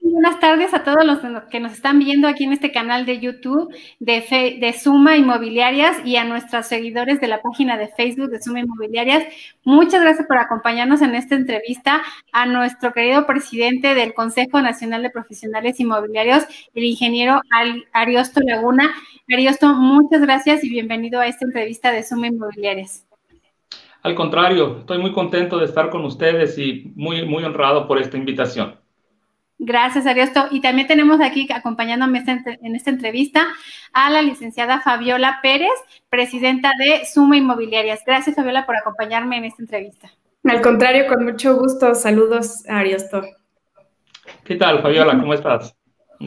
buenas tardes a todos los que nos están viendo aquí en este canal de YouTube de, de Suma Inmobiliarias y a nuestros seguidores de la página de Facebook de Suma Inmobiliarias. Muchas gracias por acompañarnos en esta entrevista a nuestro querido presidente del Consejo Nacional de Profesionales Inmobiliarios, el ingeniero Ariosto Laguna. Ariosto, muchas gracias y bienvenido a esta entrevista de Suma Inmobiliarias. Al contrario, estoy muy contento de estar con ustedes y muy, muy honrado por esta invitación. Gracias, Ariosto. Y también tenemos aquí acompañándome en esta entrevista a la licenciada Fabiola Pérez, presidenta de Suma Inmobiliarias. Gracias, Fabiola, por acompañarme en esta entrevista. Al contrario, con mucho gusto. Saludos, Ariosto. ¿Qué tal, Fabiola? ¿Cómo estás?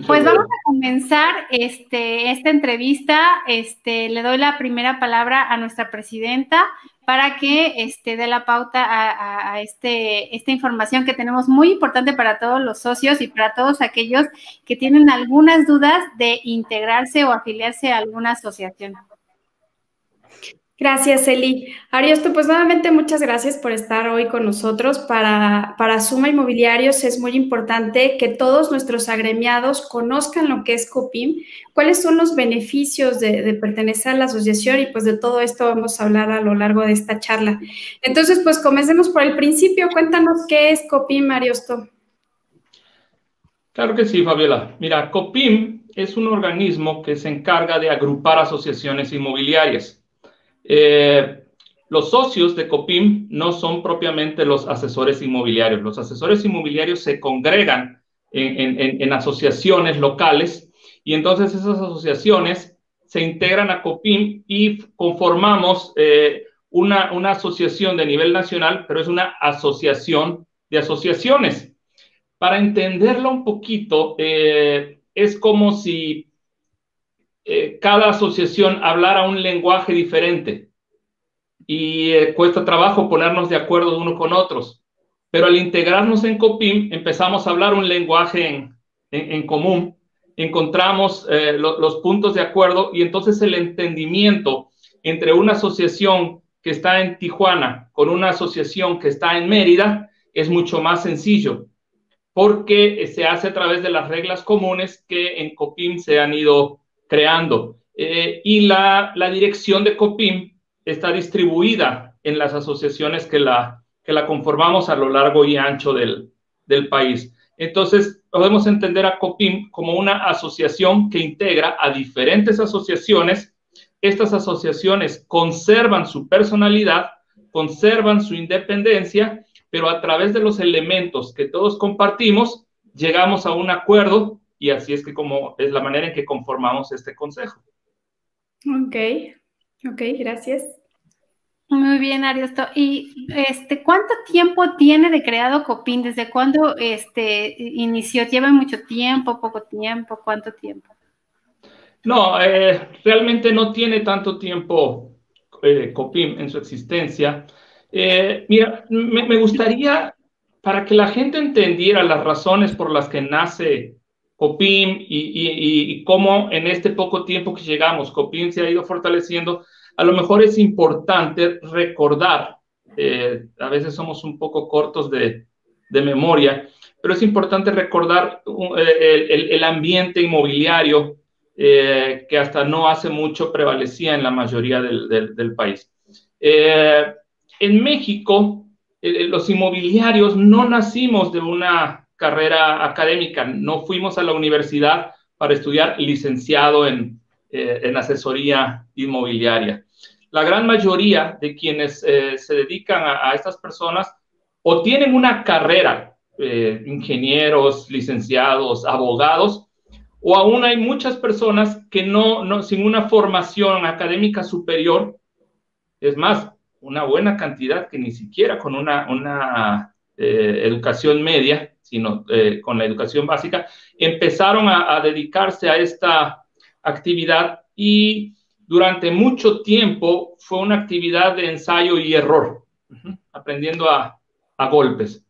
pues vamos a comenzar este, esta entrevista. Este, le doy la primera palabra a nuestra presidenta, para que este, dé la pauta a, este, esta información que tenemos muy importante para todos los socios y para todos aquellos que tienen algunas dudas de integrarse o afiliarse a alguna asociación. Gracias, Eli. Ariosto, pues nuevamente muchas gracias por estar hoy con nosotros. Para, para Suma Inmobiliarios es muy importante que todos nuestros agremiados conozcan lo que es COPIM, cuáles son los beneficios de, pertenecer a la asociación y pues de todo esto vamos a hablar a lo largo de esta charla. Entonces, pues comencemos por el principio. Cuéntanos qué es COPIM, Ariosto. Claro que sí, Fabiola. Mira, COPIM es un organismo que se encarga de agrupar asociaciones inmobiliarias. Eh, los socios de COPIM no son propiamente los asesores inmobiliarios. Los asesores inmobiliarios se congregan en, asociaciones locales y entonces esas asociaciones se integran a COPIM y conformamos eh, una, asociación de nivel nacional, pero es una asociación de asociaciones. Para entenderlo un poquito, eh, es como si eh, cada asociación hablara un lenguaje diferente y eh, cuesta trabajo ponernos de acuerdo unos con otros. Pero al integrarnos en COPIM empezamos a hablar un lenguaje en, común, encontramos eh, los puntos de acuerdo y entonces el entendimiento entre una asociación que está en Tijuana con una asociación que está en Mérida es mucho más sencillo porque se hace a través de las reglas comunes que en COPIM se han ido creando. Eh, y la, la, dirección de COPIM está distribuida en las asociaciones que la, que la conformamos a lo largo y ancho del, del país. Entonces, podemos entender a COPIM como una asociación que integra a diferentes asociaciones. Estas asociaciones conservan su personalidad, conservan su independencia, pero a través de los elementos que todos compartimos, llegamos a un acuerdo y así es que como es la manera en que conformamos este consejo. Ok, ok, gracias. Muy bien, Ariosto. ¿Y este, cuánto tiempo tiene de creado Copín? ¿Desde cuándo este, inició? ¿Lleva mucho tiempo, poco tiempo? ¿Cuánto tiempo? No, eh, realmente no tiene tanto tiempo eh, Copim en su existencia. Eh, mira, me, gustaría, para que la gente entendiera las razones por las que nace Copim y, cómo en este poco tiempo que llegamos, Copim se ha ido fortaleciendo, a lo mejor es importante recordar, eh, a veces somos un poco cortos de, memoria, pero es importante recordar eh, el, ambiente inmobiliario eh, que hasta no hace mucho prevalecía en la mayoría del país. en México, los inmobiliarios no nacimos de una carrera académica, no fuimos a la universidad para estudiar licenciado en, eh, asesoría inmobiliaria. La gran mayoría de quienes eh, se dedican a, estas personas o tienen una carrera, eh, ingenieros, licenciados, abogados, o aún hay muchas personas que no, no, sin una formación académica superior, es más, una buena cantidad que ni siquiera con una, una educación media, sino eh, con la educación básica, empezaron a, dedicarse a esta actividad y durante mucho tiempo fue una actividad de ensayo y error, aprendiendo a, golpes.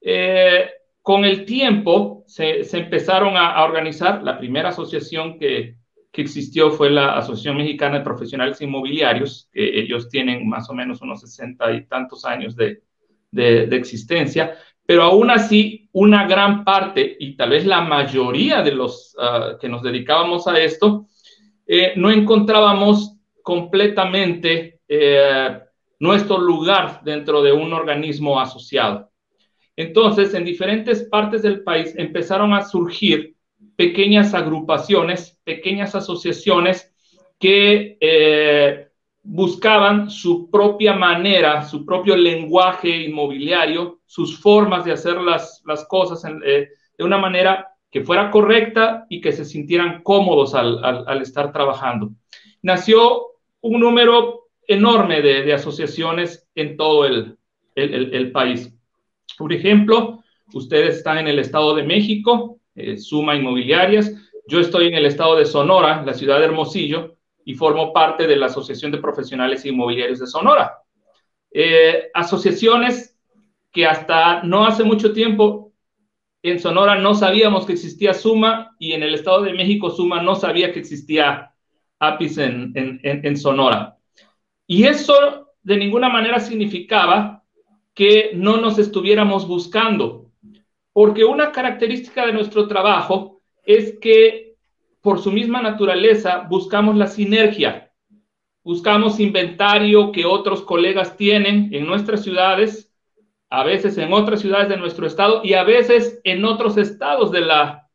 Eh, con el tiempo se, empezaron a, organizar, la primera asociación que, existió fue la Asociación Mexicana de Profesionales Inmobiliarios, que ellos tienen más o menos unos sesenta y tantos años de, de existencia, pero aún así una gran parte y tal vez la mayoría de los ah, que nos dedicábamos a esto, eh, no encontrábamos completamente eh, nuestro lugar dentro de un organismo asociado. Entonces, en diferentes partes del país empezaron a surgir pequeñas agrupaciones, pequeñas asociaciones que eh, buscaban su propia manera, su propio lenguaje inmobiliario, sus formas de hacer las, cosas eh, de una manera que fuera correcta y que se sintieran cómodos al, estar trabajando. Nació un número enorme de, asociaciones en todo el, país. Por ejemplo, ustedes están en el Estado de México, eh, Suma Inmobiliarias. Yo estoy en el Estado de Sonora, la ciudad de Hermosillo, y formo parte de la Asociación de Profesionales Inmobiliarios de Sonora. Eh, asociaciones que hasta no hace mucho tiempo en Sonora no sabíamos que existía Suma y en el Estado de México Suma no sabía que existía APIS en, en Sonora. Y eso de ninguna manera significaba que no nos estuviéramos buscando, porque una característica de nuestro trabajo es que por su misma naturaleza, buscamos la sinergia, buscamos inventario que otros colegas tienen en nuestras ciudades, a veces en otras ciudades de nuestro estado y a veces en otros estados de la,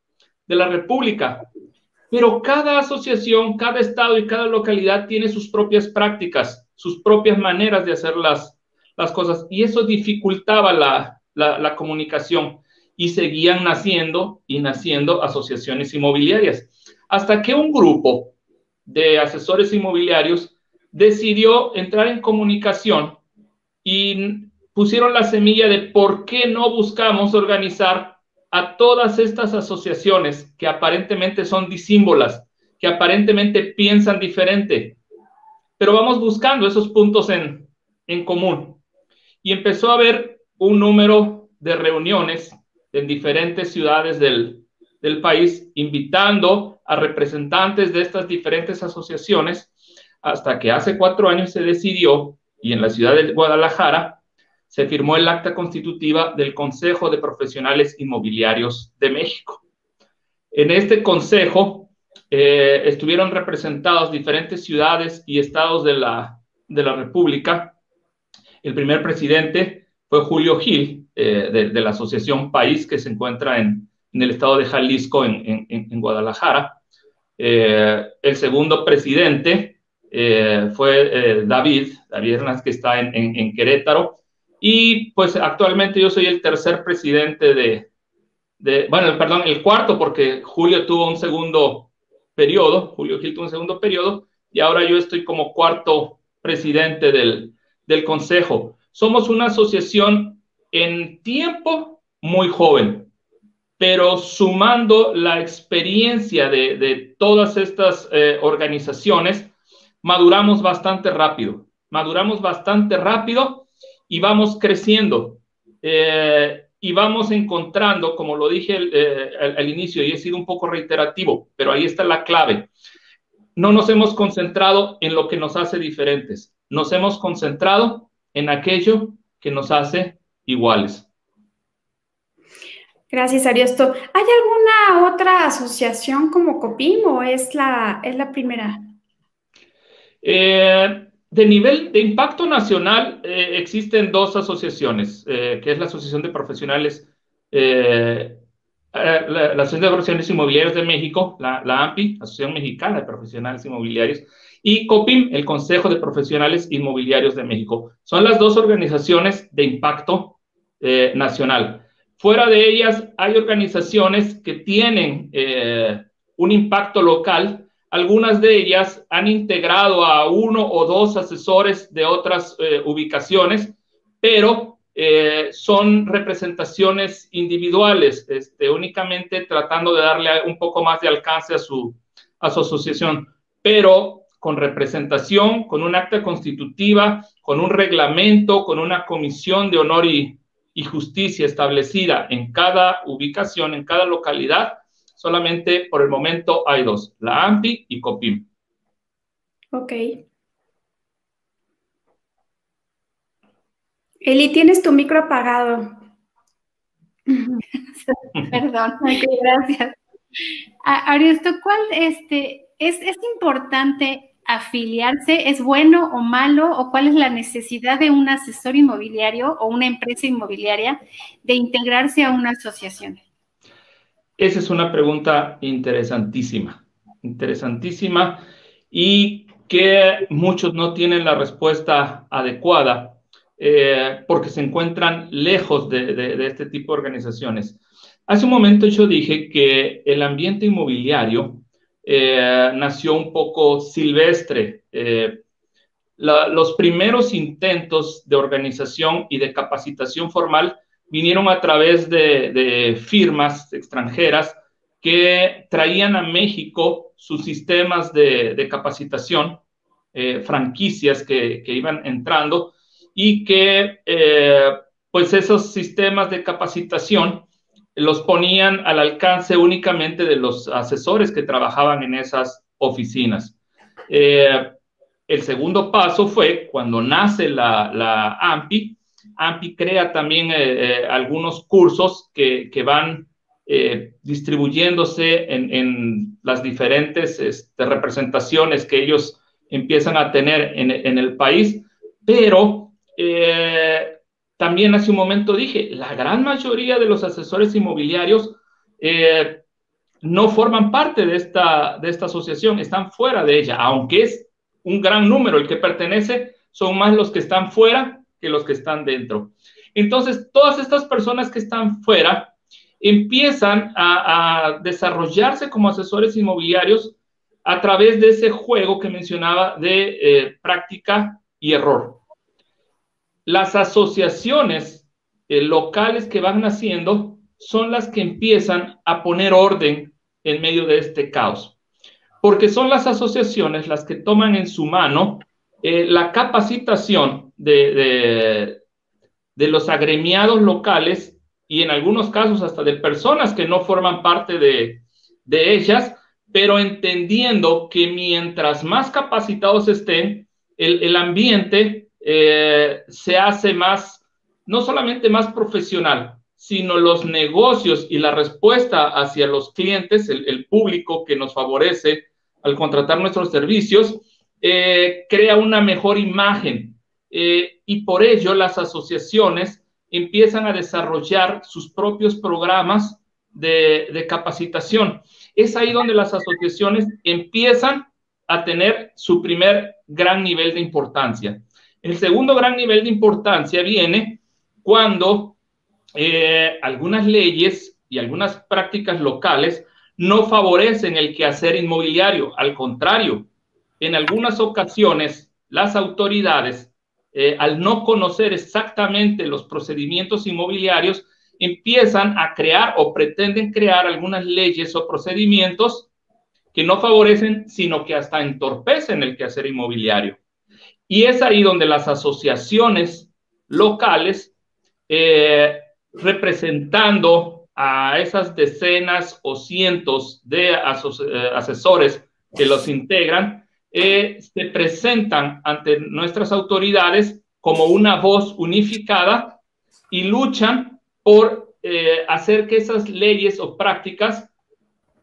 de la República. Pero cada asociación, cada estado y cada localidad tiene sus propias prácticas, sus propias maneras de hacer las, las cosas. Y eso dificultaba la, la, la comunicación. Y seguían naciendo y naciendo asociaciones inmobiliarias hasta que un grupo de asesores inmobiliarios decidió entrar en comunicación y pusieron la semilla de por qué no buscamos organizar a todas estas asociaciones que aparentemente son disímbolas, que aparentemente piensan diferente, pero vamos buscando esos puntos en, en común. Y empezó a haber un número de reuniones en diferentes ciudades del, del país, invitando a representantes de estas diferentes asociaciones, hasta que hace cuatro años se decidió, y en la ciudad de Guadalajara, se firmó el acta constitutiva del Consejo de Profesionales Inmobiliarios de México. En este consejo eh, estuvieron representados diferentes ciudades y estados de la, de la República. El primer presidente fue Julio Gil, eh, de, la Asociación País, que se encuentra en, en el estado de Jalisco, en, Guadalajara. Eh, el segundo presidente eh, fue eh, David, David Hernández, que está en, Querétaro. Y pues actualmente yo soy el tercer presidente de, de, bueno, perdón, el cuarto, porque Julio tuvo un segundo periodo, Julio Gil tuvo un segundo periodo, y ahora yo estoy como cuarto presidente del, del consejo. Somos una asociación en tiempo muy joven pero sumando la experiencia de, todas estas eh, organizaciones, maduramos bastante rápido, maduramos bastante rápido y vamos creciendo. Eh, y vamos encontrando, como lo dije eh, al, inicio, y he sido un poco reiterativo, pero ahí está la clave. No nos hemos concentrado en lo que nos hace diferentes, nos hemos concentrado en aquello que nos hace iguales. Gracias, Ariosto. ¿Hay alguna otra asociación como COPIM o es la, es la primera? Eh, de nivel de impacto nacional eh, existen dos asociaciones, eh, que es la Asociación de Profesionales, la, Asociación de Profesionales Inmobiliarios de México, la, la, AMPI, Asociación Mexicana de Profesionales Inmobiliarios, y COPIM, el Consejo de Profesionales Inmobiliarios de México. Son las dos organizaciones de impacto nacional. Fuera de ellas, hay organizaciones que tienen eh, un impacto local. Algunas de ellas han integrado a uno o dos asesores de otras eh, ubicaciones, pero eh, son representaciones individuales, este, únicamente tratando de darle un poco más de alcance a su, asociación, pero con representación, con un acta constitutiva, con un reglamento, con una comisión de honor y, y justicia establecida en cada ubicación, en cada localidad, solamente por el momento hay dos, la AMPI y COPIM. Ok. Eli, tienes tu micro apagado. Perdón, gracias. Ariosto, ¿cuál este, es, es importante afiliarse? ¿Es bueno o malo? ¿O cuál es la necesidad de un asesor inmobiliario o una empresa inmobiliaria de integrarse a una asociación? Esa es una pregunta interesantísima, interesantísima y que muchos no tienen la respuesta adecuada eh, porque se encuentran lejos de, este tipo de organizaciones. Hace un momento yo dije que el ambiente inmobiliario eh, nació un poco silvestre. Eh, los primeros intentos de organización y de capacitación formal vinieron a través de, firmas extranjeras que traían a México sus sistemas de, capacitación, franquicias que, iban entrando y que eh, pues esos sistemas de capacitación los ponían al alcance únicamente de los asesores que trabajaban en esas oficinas. Eh, el segundo paso fue cuando nace la, AMPI. AMPI crea también eh, algunos cursos que, van distribuyéndose en, las diferentes este, representaciones que ellos empiezan a tener en, en el país, pero eh, también hace un momento dije, la gran mayoría de los asesores inmobiliarios eh, no forman parte de esta, de esta asociación, están fuera de ella, aunque es un gran número el que pertenece, son más los que están fuera que los que están dentro. Entonces, todas estas personas que están fuera empiezan a, desarrollarse como asesores inmobiliarios a través de ese juego que mencionaba de eh, práctica y error las asociaciones eh, locales que van naciendo son las que empiezan a poner orden en medio de este caos, porque son las asociaciones las que toman en su mano eh, la capacitación de, de, los agremiados locales y en algunos casos hasta de personas que no forman parte de, de ellas, pero entendiendo que mientras más capacitados estén, el, el ambiente eh, se hace más, no solamente más profesional, sino los negocios y la respuesta hacia los clientes, el, público que nos favorece al contratar nuestros servicios, eh, crea una mejor imagen. Eh, y por ello las asociaciones empiezan a desarrollar sus propios programas de, de capacitación. Es ahí donde las asociaciones empiezan a tener su primer gran nivel de importancia. El segundo gran nivel de importancia viene cuando eh, algunas leyes y algunas prácticas locales no favorecen el quehacer inmobiliario. Al contrario, en algunas ocasiones las autoridades, eh, al no conocer exactamente los procedimientos inmobiliarios, empiezan a crear o pretenden crear algunas leyes o procedimientos que no favorecen, sino que hasta entorpecen el quehacer inmobiliario. Y es ahí donde las asociaciones locales, eh, representando a esas decenas o cientos de eh, asesores que los integran, eh, se presentan ante nuestras autoridades como una voz unificada y luchan por hacer que esas leyes o prácticas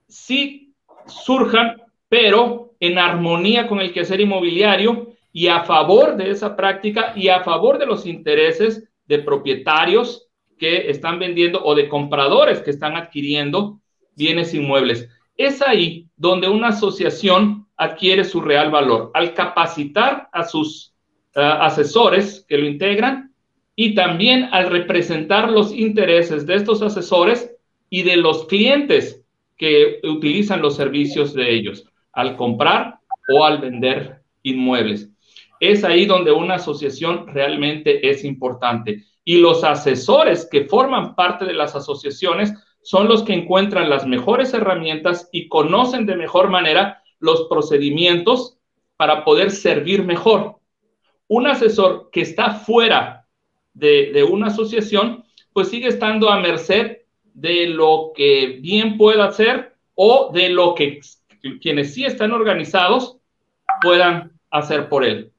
sí surjan, pero en armonía con el quehacer inmobiliario y a favor de esa práctica y a favor de los intereses de propietarios que están vendiendo o de compradores que están adquiriendo bienes inmuebles. Es ahí donde una asociación adquiere su real valor, al capacitar a sus eh, asesores que lo integran y también al representar los intereses de estos asesores y de los clientes que utilizan los servicios de ellos, al comprar o al vender inmuebles es ahí donde una asociación realmente es importante. Y los asesores que forman parte de las asociaciones son los que encuentran las mejores herramientas y conocen de mejor manera los procedimientos para poder servir mejor. Un asesor que está fuera de, una asociación, pues sigue estando a merced de lo que bien pueda hacer o de lo que quienes sí están organizados puedan hacer por él.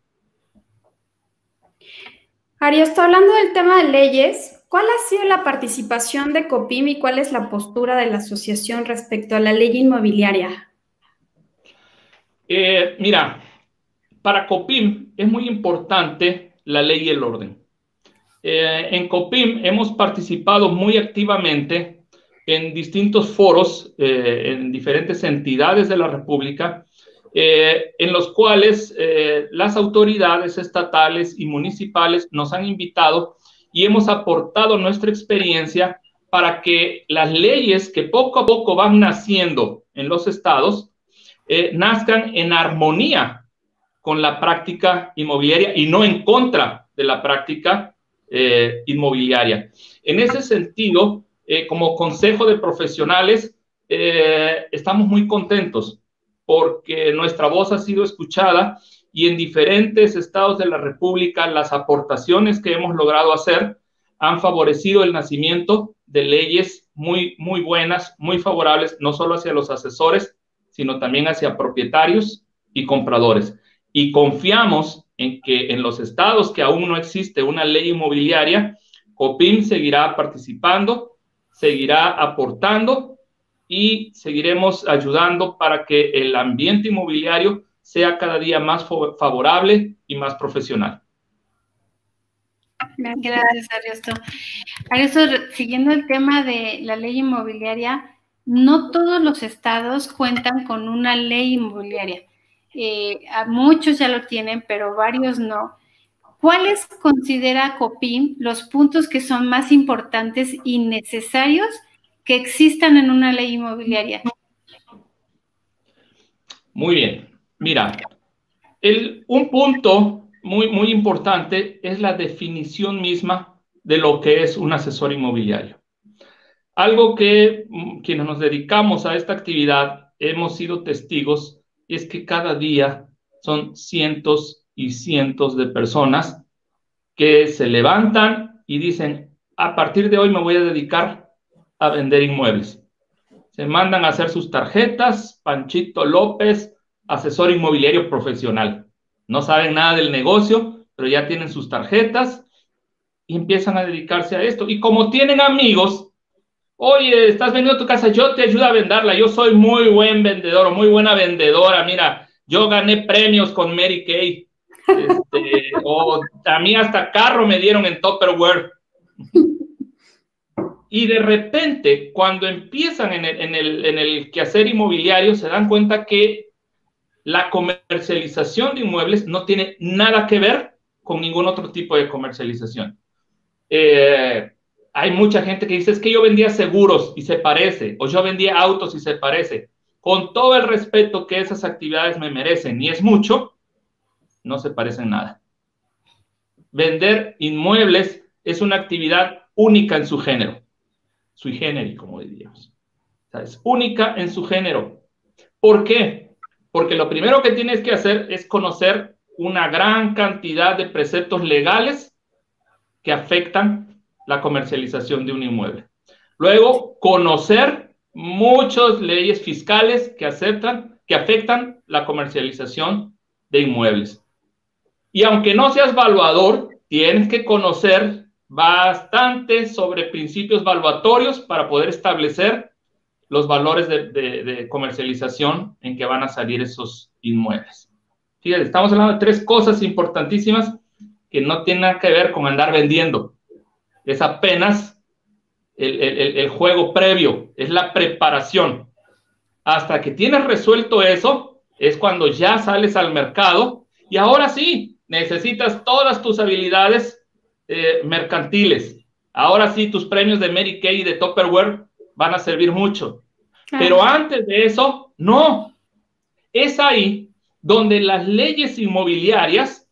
Ari, está hablando del tema de leyes, ¿Cuál ha sido la participación de COPIM y cuál es la postura de la asociación respecto a la ley inmobiliaria? Eh, mira, para COPIM es muy importante la ley y el orden. Eh, en COPIM hemos participado muy activamente en distintos foros, eh, en diferentes entidades de la República, en los cuales las autoridades estatales y municipales nos han invitado y hemos aportado nuestra experiencia para que las leyes que poco a poco van naciendo en los estados eh, nazcan en armonía con la práctica inmobiliaria y no en contra de la práctica eh, inmobiliaria. En ese sentido, eh, como consejo de profesionales, estamos muy contentos porque nuestra voz ha sido escuchada y en diferentes estados de la República las aportaciones que hemos logrado hacer han favorecido el nacimiento de leyes muy, muy buenas, muy favorables, no solo hacia los asesores, sino también hacia propietarios y compradores. Y confiamos en que en los estados que aún no existe una ley inmobiliaria, COPIM seguirá participando, seguirá aportando y seguiremos ayudando para que el ambiente inmobiliario sea cada día más favorable y más profesional. Gracias, Ariosto. Ariosto, siguiendo el tema de la ley inmobiliaria, no todos los estados cuentan con una ley inmobiliaria. Eh, muchos ya lo tienen, pero varios no. ¿Cuáles considera COPIM los puntos que son más importantes y necesarios que existan en una ley inmobiliaria? Muy bien. Mira, un punto muy, muy importante es la definición misma de lo que es un asesor inmobiliario. Algo que mm, quienes nos dedicamos a esta actividad hemos sido testigos es que cada día son cientos y cientos de personas que se levantan y dicen, a partir de hoy me voy a dedicar a vender inmuebles. Se mandan a hacer sus tarjetas, Panchito López, asesor inmobiliario profesional. No saben nada del negocio, pero ya tienen sus tarjetas y empiezan a dedicarse a esto. Y como tienen amigos, oye, estás vendiendo tu casa, yo te ayudo a venderla, yo soy muy buen vendedor o muy buena vendedora, mira, yo gané premios con Mary Kay. Este, o a mí hasta carro me dieron en Tupperware. Y de repente, cuando empiezan en el, quehacer inmobiliario, se dan cuenta que la comercialización de inmuebles no tiene nada que ver con ningún otro tipo de comercialización. Eh, hay mucha gente que dice, es que yo vendía seguros y se parece, o yo vendía autos y se parece. Con todo el respeto que esas actividades me merecen, y es mucho, no se parecen nada. Vender inmuebles es una actividad única en su género, sui generis, como diríamos. es única en su género. ¿Por qué? porque lo primero que tienes que hacer es conocer una gran cantidad de preceptos legales que afectan la comercialización de un inmueble. Luego, conocer muchas leyes fiscales que que afectan la comercialización de inmuebles. Y aunque no seas valuador, tienes que conocer bastante sobre principios valuatorios para poder establecer los valores de, comercialización en que van a salir esos inmuebles. Fíjate, estamos hablando de tres cosas importantísimas que no tienen nada que ver con andar vendiendo. Es apenas el, el, juego previo, es la preparación. Hasta que tienes resuelto eso, es cuando ya sales al mercado y ahora sí, necesitas todas tus habilidades eh, mercantiles. Ahora sí, tus premios de Mary Kay y de Tupperware van a servir mucho. Pero antes de eso, no. Es ahí donde las leyes inmobiliarias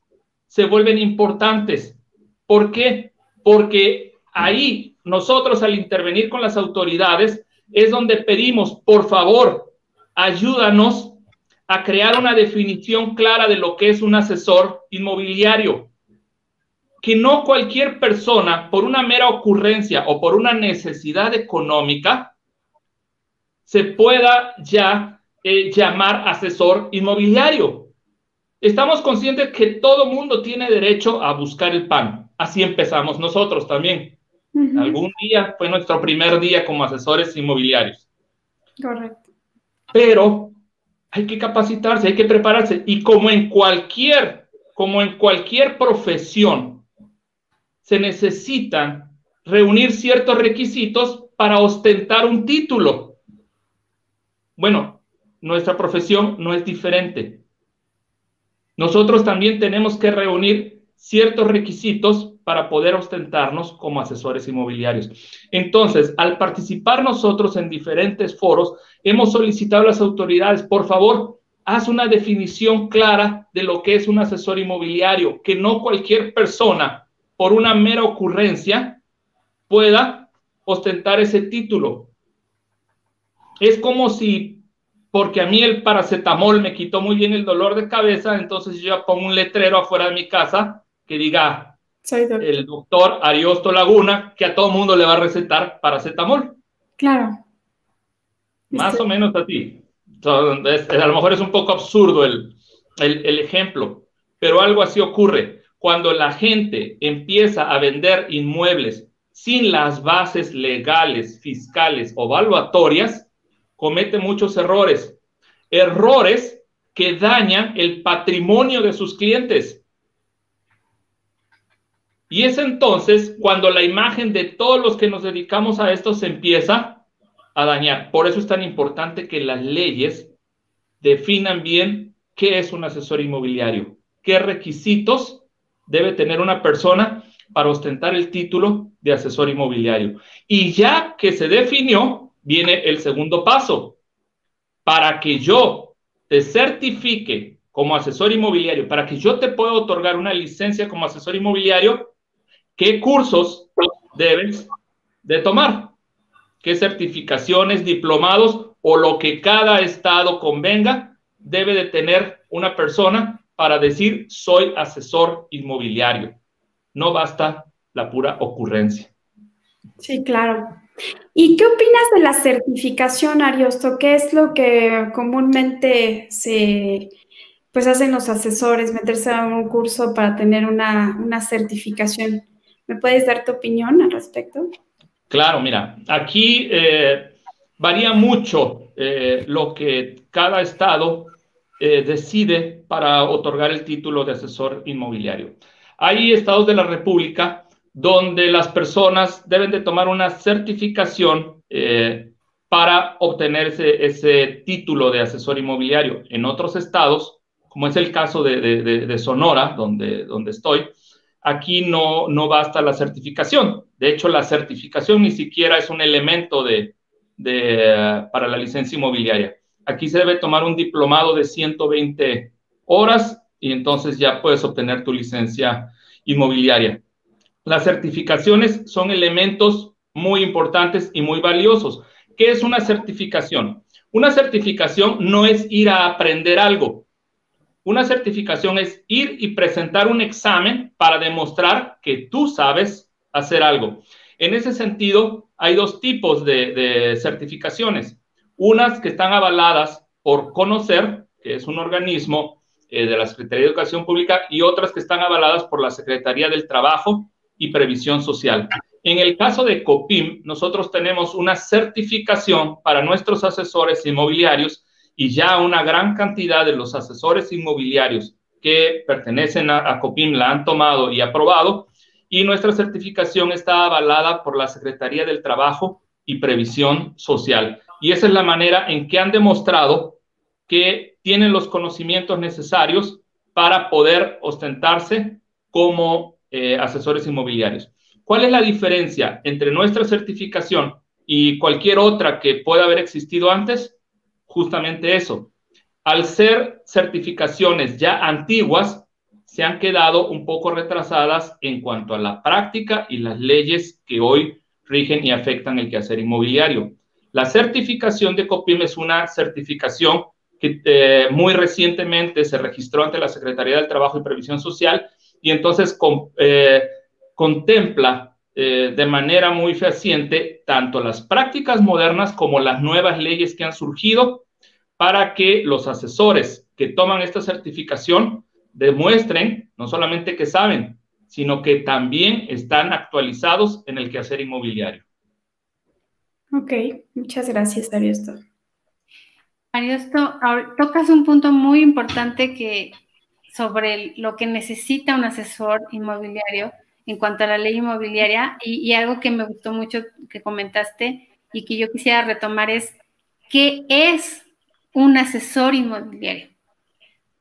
se vuelven importantes. ¿Por qué? Porque ahí nosotros al intervenir con las autoridades es donde pedimos, por favor, ayúdanos a crear una definición clara de lo que es un asesor inmobiliario. Que no cualquier persona, por una mera ocurrencia o por una necesidad económica, se pueda ya eh, llamar asesor inmobiliario. Estamos conscientes que todo mundo tiene derecho a buscar el pan. Así empezamos nosotros también. Algún día fue nuestro primer día como asesores inmobiliarios. Correcto. Pero hay que capacitarse, hay que prepararse. Y como en cualquier, como en cualquier profesión, se necesitan reunir ciertos requisitos para ostentar un título. Bueno, nuestra profesión no es diferente. Nosotros también tenemos que reunir ciertos requisitos para poder ostentarnos como asesores inmobiliarios. Entonces, al participar nosotros en diferentes foros, hemos solicitado a las autoridades, por favor, haz una definición clara de lo que es un asesor inmobiliario, que no cualquier persona, por una mera ocurrencia, pueda ostentar ese título. Es como si, porque a mí el paracetamol me quitó muy bien el dolor de cabeza, entonces yo ya pongo un letrero afuera de mi casa que diga el doctor Ariosto Laguna, que a todo mundo le va a recetar paracetamol. Claro. Más o menos así. a lo mejor es un poco absurdo el, el ejemplo, pero algo así ocurre. Cuando la gente empieza a vender inmuebles sin las bases legales, fiscales o valuatorias, comete muchos errores. Errores que dañan el patrimonio de sus clientes. Y es entonces cuando la imagen de todos los que nos dedicamos a esto se empieza a dañar. Por eso es tan importante que las leyes definan bien qué es un asesor inmobiliario, qué requisitos debe tener una persona para ostentar el título de asesor inmobiliario. Y ya que se definió, viene el segundo paso. Para que yo te certifique como asesor inmobiliario, para que yo te pueda otorgar una licencia como asesor inmobiliario, ¿qué cursos debes de tomar? ¿Qué certificaciones, diplomados o lo que cada estado convenga debe de tener una persona para decir soy asesor inmobiliario? no basta la pura ocurrencia. Sí, claro. ¿Y qué opinas de la certificación, Ariosto? ¿Qué es lo que comúnmente se pues hacen los asesores, meterse a un curso para tener una, certificación? ¿Me puedes dar tu opinión al respecto? Claro, mira, aquí eh, varía mucho eh, lo que cada estado eh, decide para otorgar el título de asesor inmobiliario. Hay estados de la República donde las personas deben de tomar una certificación eh, para obtener ese, título de asesor inmobiliario. En otros estados, como es el caso de, Sonora, donde, donde estoy, aquí no, no basta la certificación. De hecho, la certificación ni siquiera es un elemento de, para la licencia inmobiliaria. Aquí se debe tomar un diplomado de 120 horas y entonces ya puedes obtener tu licencia inmobiliaria. Las certificaciones son elementos muy importantes y muy valiosos. ¿Qué es una certificación? Una certificación no es ir a aprender algo. Una certificación es ir y presentar un examen para demostrar que tú sabes hacer algo. En ese sentido, hay dos tipos de, de certificaciones. Unas que están avaladas por conocer, que es un organismo eh, de la Secretaría de Educación Pública y otras que están avaladas por la Secretaría del Trabajo y Previsión Social. En el caso de COPIM, nosotros tenemos una certificación para nuestros asesores inmobiliarios y ya una gran cantidad de los asesores inmobiliarios que pertenecen a, a COPIM la han tomado y aprobado y nuestra certificación está avalada por la Secretaría del Trabajo y Previsión Social. Y esa es la manera en que han demostrado que tienen los conocimientos necesarios para poder ostentarse como eh, asesores inmobiliarios. ¿Cuál es la diferencia entre nuestra certificación y cualquier otra que pueda haber existido antes? Justamente eso. Al ser certificaciones ya antiguas, se han quedado un poco retrasadas en cuanto a la práctica y las leyes que hoy rigen y afectan el quehacer inmobiliario. La certificación de COPIM es una certificación que eh, muy recientemente se registró ante la Secretaría del Trabajo y Previsión Social y entonces eh, contempla eh, de manera muy fehaciente tanto las prácticas modernas como las nuevas leyes que han surgido para que los asesores que toman esta certificación demuestren no solamente que saben, sino que también están actualizados en el quehacer inmobiliario. Ok, muchas gracias, Ariosto. Ariosto, tocas un punto muy importante que sobre lo que necesita un asesor inmobiliario en cuanto a la ley inmobiliaria y, algo que me gustó mucho que comentaste y que yo quisiera retomar es qué es un asesor inmobiliario.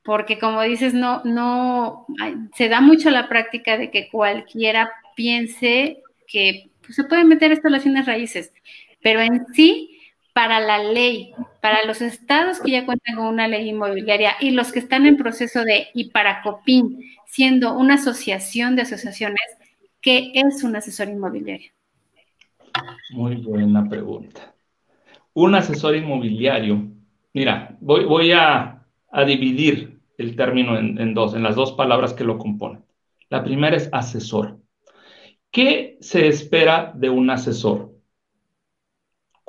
Porque como dices, no, no, se da mucho la práctica de que cualquiera piense que pues, se pueden meter instalaciones raíces, pero en sí, para la ley, para los estados que ya cuentan con una ley inmobiliaria y los que están en proceso de, y para COPIN, siendo una asociación de asociaciones, ¿qué es un asesor inmobiliario? Muy buena pregunta. Un asesor inmobiliario, mira, voy, a, dividir el término en, dos, en las dos palabras que lo componen. La primera es asesor. ¿Qué se espera de un asesor?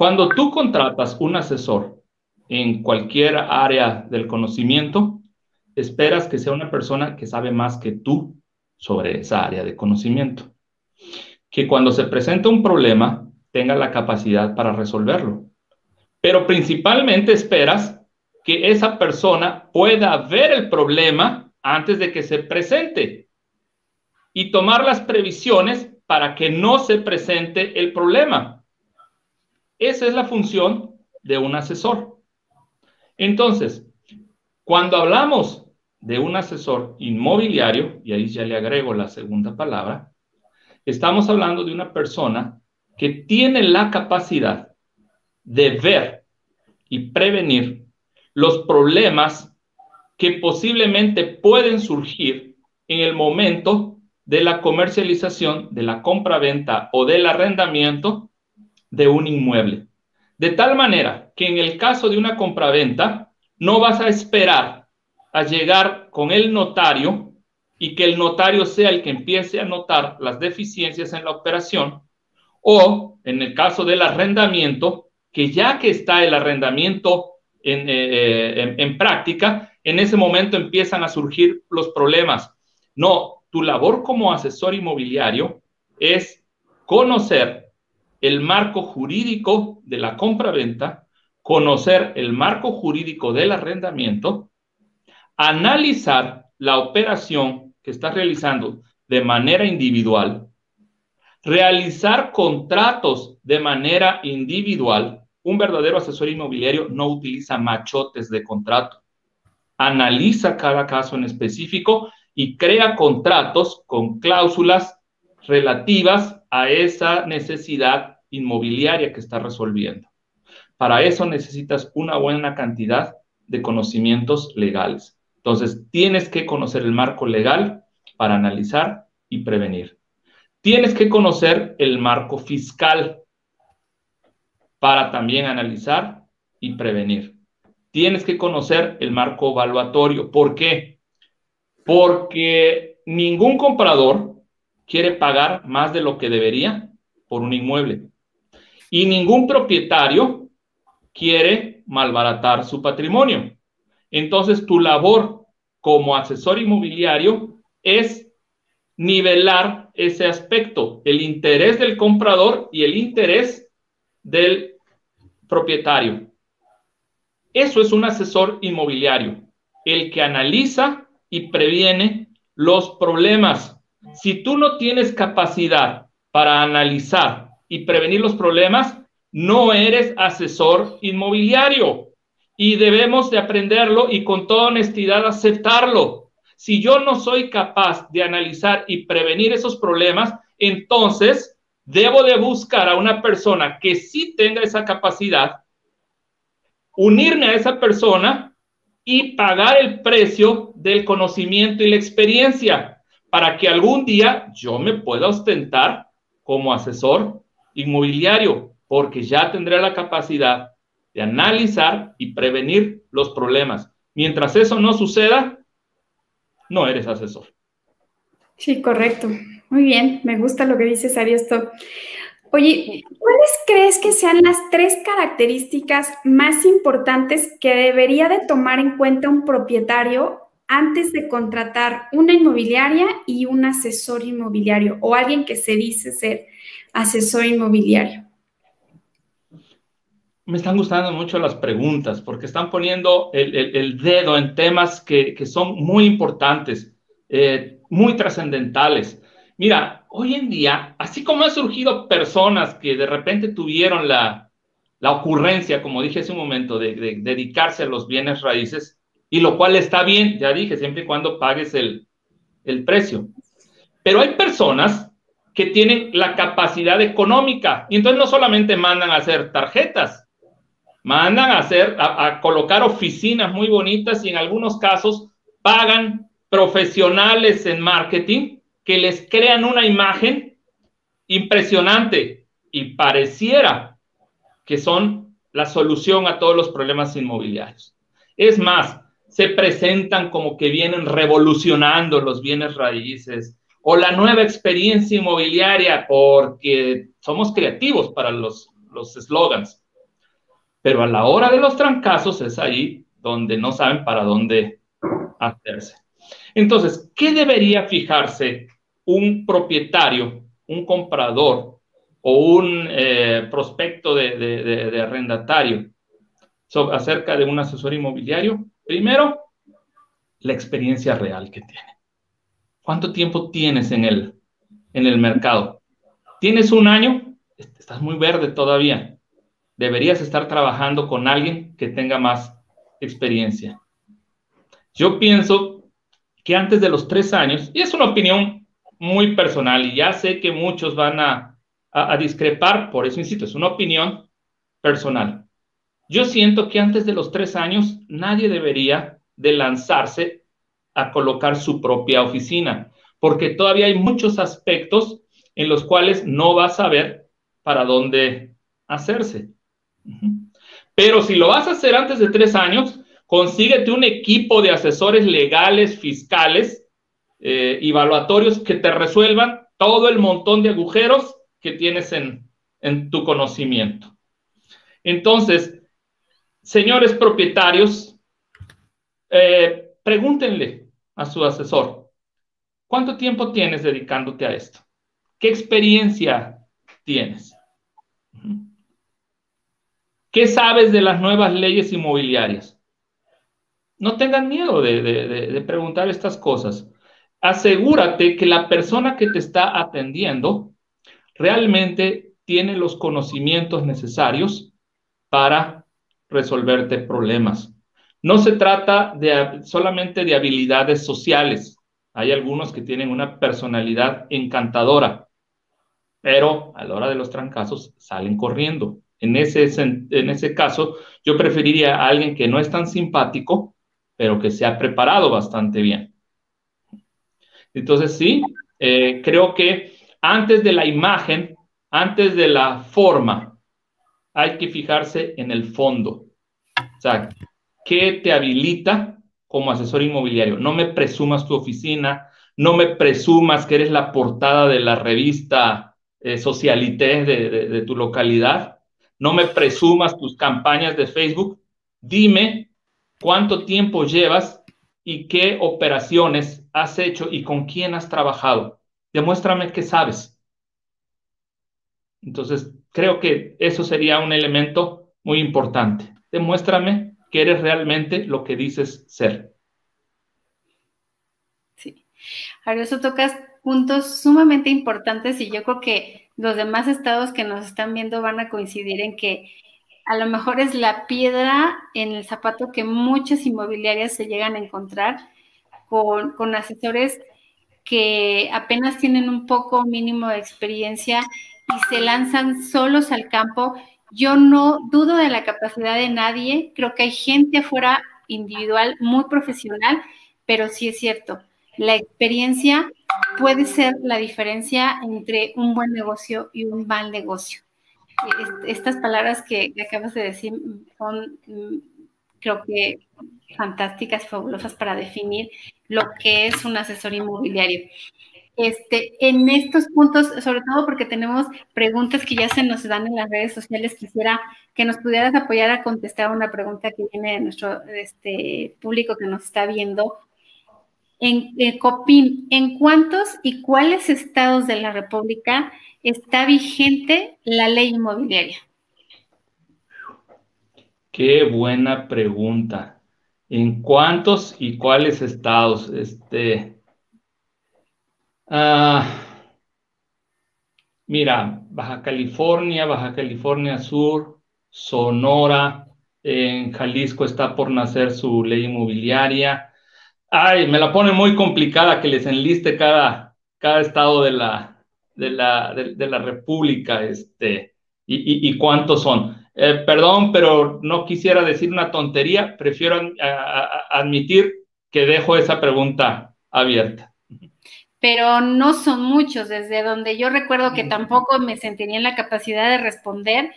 Cuando tú contratas un asesor en cualquier área del conocimiento, esperas que sea una persona que sabe más que tú sobre esa área de conocimiento. Que cuando se presenta un problema, tenga la capacidad para resolverlo. Pero principalmente esperas que esa persona pueda ver el problema antes de que se presente y tomar las previsiones para que no se presente el problema. Esa es la función de un asesor. Entonces, cuando hablamos de un asesor inmobiliario, y ahí ya le agrego la segunda palabra, estamos hablando de una persona que tiene la capacidad de ver y prevenir los problemas que posiblemente pueden surgir en el momento de la comercialización, de la compra-venta o del arrendamiento de un inmueble. De tal manera que en el caso de una compra-venta, no vas a esperar a llegar con el notario y que el notario sea el que empiece a notar las deficiencias en la operación, o en el caso del arrendamiento, que ya que está el arrendamiento en, eh, en, práctica, en ese momento empiezan a surgir los problemas. No, tu labor como asesor inmobiliario es conocer el marco jurídico de la compra-venta, conocer el marco jurídico del arrendamiento analizar la operación que estás realizando de manera individual, realizar contratos de manera individual. Un verdadero asesor inmobiliario no utiliza machotes de contrato. Analiza cada caso en específico y crea contratos con cláusulas relativas a esa necesidad inmobiliaria que está resolviendo. Para eso necesitas una buena cantidad de conocimientos legales. Entonces, tienes que conocer el marco legal para analizar y prevenir. Tienes que conocer el marco fiscal para también analizar y prevenir. Tienes que conocer el marco evaluatorio. ¿Por qué? Porque ningún comprador quiere pagar más de lo que debería por un inmueble. Y ningún propietario quiere malbaratar su patrimonio. Entonces, tu labor como asesor inmobiliario es nivelar ese aspecto, el interés del comprador y el interés del propietario. Eso es un asesor inmobiliario, el que analiza y previene los problemas. Si tú no tienes capacidad para analizar y prevenir los problemas, no eres asesor inmobiliario y debemos de aprenderlo y con toda honestidad aceptarlo. Si yo no soy capaz de analizar y prevenir esos problemas, entonces debo de buscar a una persona que sí tenga esa capacidad, unirme a esa persona y pagar el precio del conocimiento y la experiencia para que algún día yo me pueda ostentar como asesor inmobiliario, porque ya tendré la capacidad de analizar y prevenir los problemas. Mientras eso no suceda, no eres asesor. Sí, correcto. Muy bien, me gusta lo que dices, Ariosto. Oye, ¿cuáles crees que sean las tres características más importantes que debería de tomar en cuenta un propietario antes de contratar una inmobiliaria y un asesor inmobiliario o alguien que se dice ser asesor inmobiliario? Me están gustando mucho las preguntas porque están poniendo el, dedo en temas que, son muy importantes, eh, muy trascendentales. Mira, hoy en día, así como han surgido personas que de repente tuvieron la, ocurrencia, como dije hace un momento, de dedicarse a los bienes raíces, y lo cual está bien, ya dije, siempre y cuando pagues el, precio. Pero hay personas que tienen la capacidad económica y entonces no solamente mandan a hacer tarjetas, mandan a hacer, a, colocar oficinas muy bonitas y en algunos casos pagan profesionales en marketing que les crean una imagen impresionante y pareciera que son la solución a todos los problemas inmobiliarios. Es más, se presentan como que vienen revolucionando los bienes raíces o la nueva experiencia inmobiliaria porque somos creativos para los los slogans. Pero a la hora de los trancazos es ahí donde no saben para dónde hacerse. Entonces, ¿qué debería fijarse un propietario, un comprador o un eh, prospecto de, de arrendatario acerca de un asesor inmobiliario? Primero, la experiencia real que tiene. ¿Cuánto tiempo tienes en el, en el mercado? ¿Tienes un año? Estás muy verde todavía. Deberías estar trabajando con alguien que tenga más experiencia. Yo pienso que antes de los tres años, y es una opinión muy personal, y ya sé que muchos van a, a discrepar, por eso insisto, es una opinión personal. Yo siento que antes de los tres años nadie debería de lanzarse a colocar su propia oficina, porque todavía hay muchos aspectos en los cuales no va a saber para dónde hacerse. Pero si lo vas a hacer antes de tres años, consíguete un equipo de asesores legales, fiscales, eh, evaluatorios que te resuelvan todo el montón de agujeros que tienes en, en tu conocimiento. Entonces, señores propietarios, eh, pregúntenle a su asesor, ¿cuánto tiempo tienes dedicándote a esto? ¿Qué experiencia tienes? ¿Qué sabes de las nuevas leyes inmobiliarias? No tengan miedo de, de preguntar estas cosas. Asegúrate que la persona que te está atendiendo realmente tiene los conocimientos necesarios para resolverte problemas. No se trata de, solamente de habilidades sociales. Hay algunos que tienen una personalidad encantadora, pero a la hora de los trancazos salen corriendo. En ese, en ese caso, yo preferiría a alguien que no es tan simpático, pero que se ha preparado bastante bien. Entonces, sí, eh, creo que antes de la imagen, antes de la forma, hay que fijarse en el fondo. O sea, ¿qué te habilita como asesor inmobiliario? No me presumas tu oficina, no me presumas que eres la portada de la revista eh, Socialité de, de tu localidad, no me presumas tus campañas de Facebook. Dime cuánto tiempo llevas y qué operaciones has hecho y con quién has trabajado. Demuéstrame qué sabes. Entonces, creo que eso sería un elemento muy importante. Demuéstrame que eres realmente lo que dices ser. Sí. Ahora, eso tocas puntos sumamente importantes y yo creo que los demás estados que nos están viendo van a coincidir en que a lo mejor es la piedra en el zapato que muchas inmobiliarias se llegan a encontrar con, con asesores que apenas tienen un poco mínimo de experiencia y se lanzan solos al campo. Yo no dudo de la capacidad de nadie, creo que hay gente afuera individual muy profesional, pero sí es cierto, la experiencia puede ser la diferencia entre un buen negocio y un mal negocio. Estas palabras que acabas de decir son, mm, creo que, fantásticas, fabulosas para definir lo que es un asesor inmobiliario. Este, en estos puntos, sobre todo porque tenemos preguntas que ya se nos dan en las redes sociales, quisiera que nos pudieras apoyar a contestar una pregunta que viene de nuestro este, público que nos está viendo. en, COPIM, ¿en cuántos y cuáles estados de la República está vigente la ley inmobiliaria? Qué buena pregunta. ¿En cuántos y cuáles estados? Este, ah, mira, Baja California, Baja California Sur, Sonora, en Jalisco está por nacer su ley inmobiliaria. Ay, me la pone muy complicada que les enliste cada, cada estado de la, de la, de, la República, este, y, y cuántos son. Eh, perdón, pero no quisiera decir una tontería, prefiero admitir que dejo esa pregunta abierta. Pero no son muchos, desde donde yo recuerdo que tampoco me sentiría en la capacidad de responder.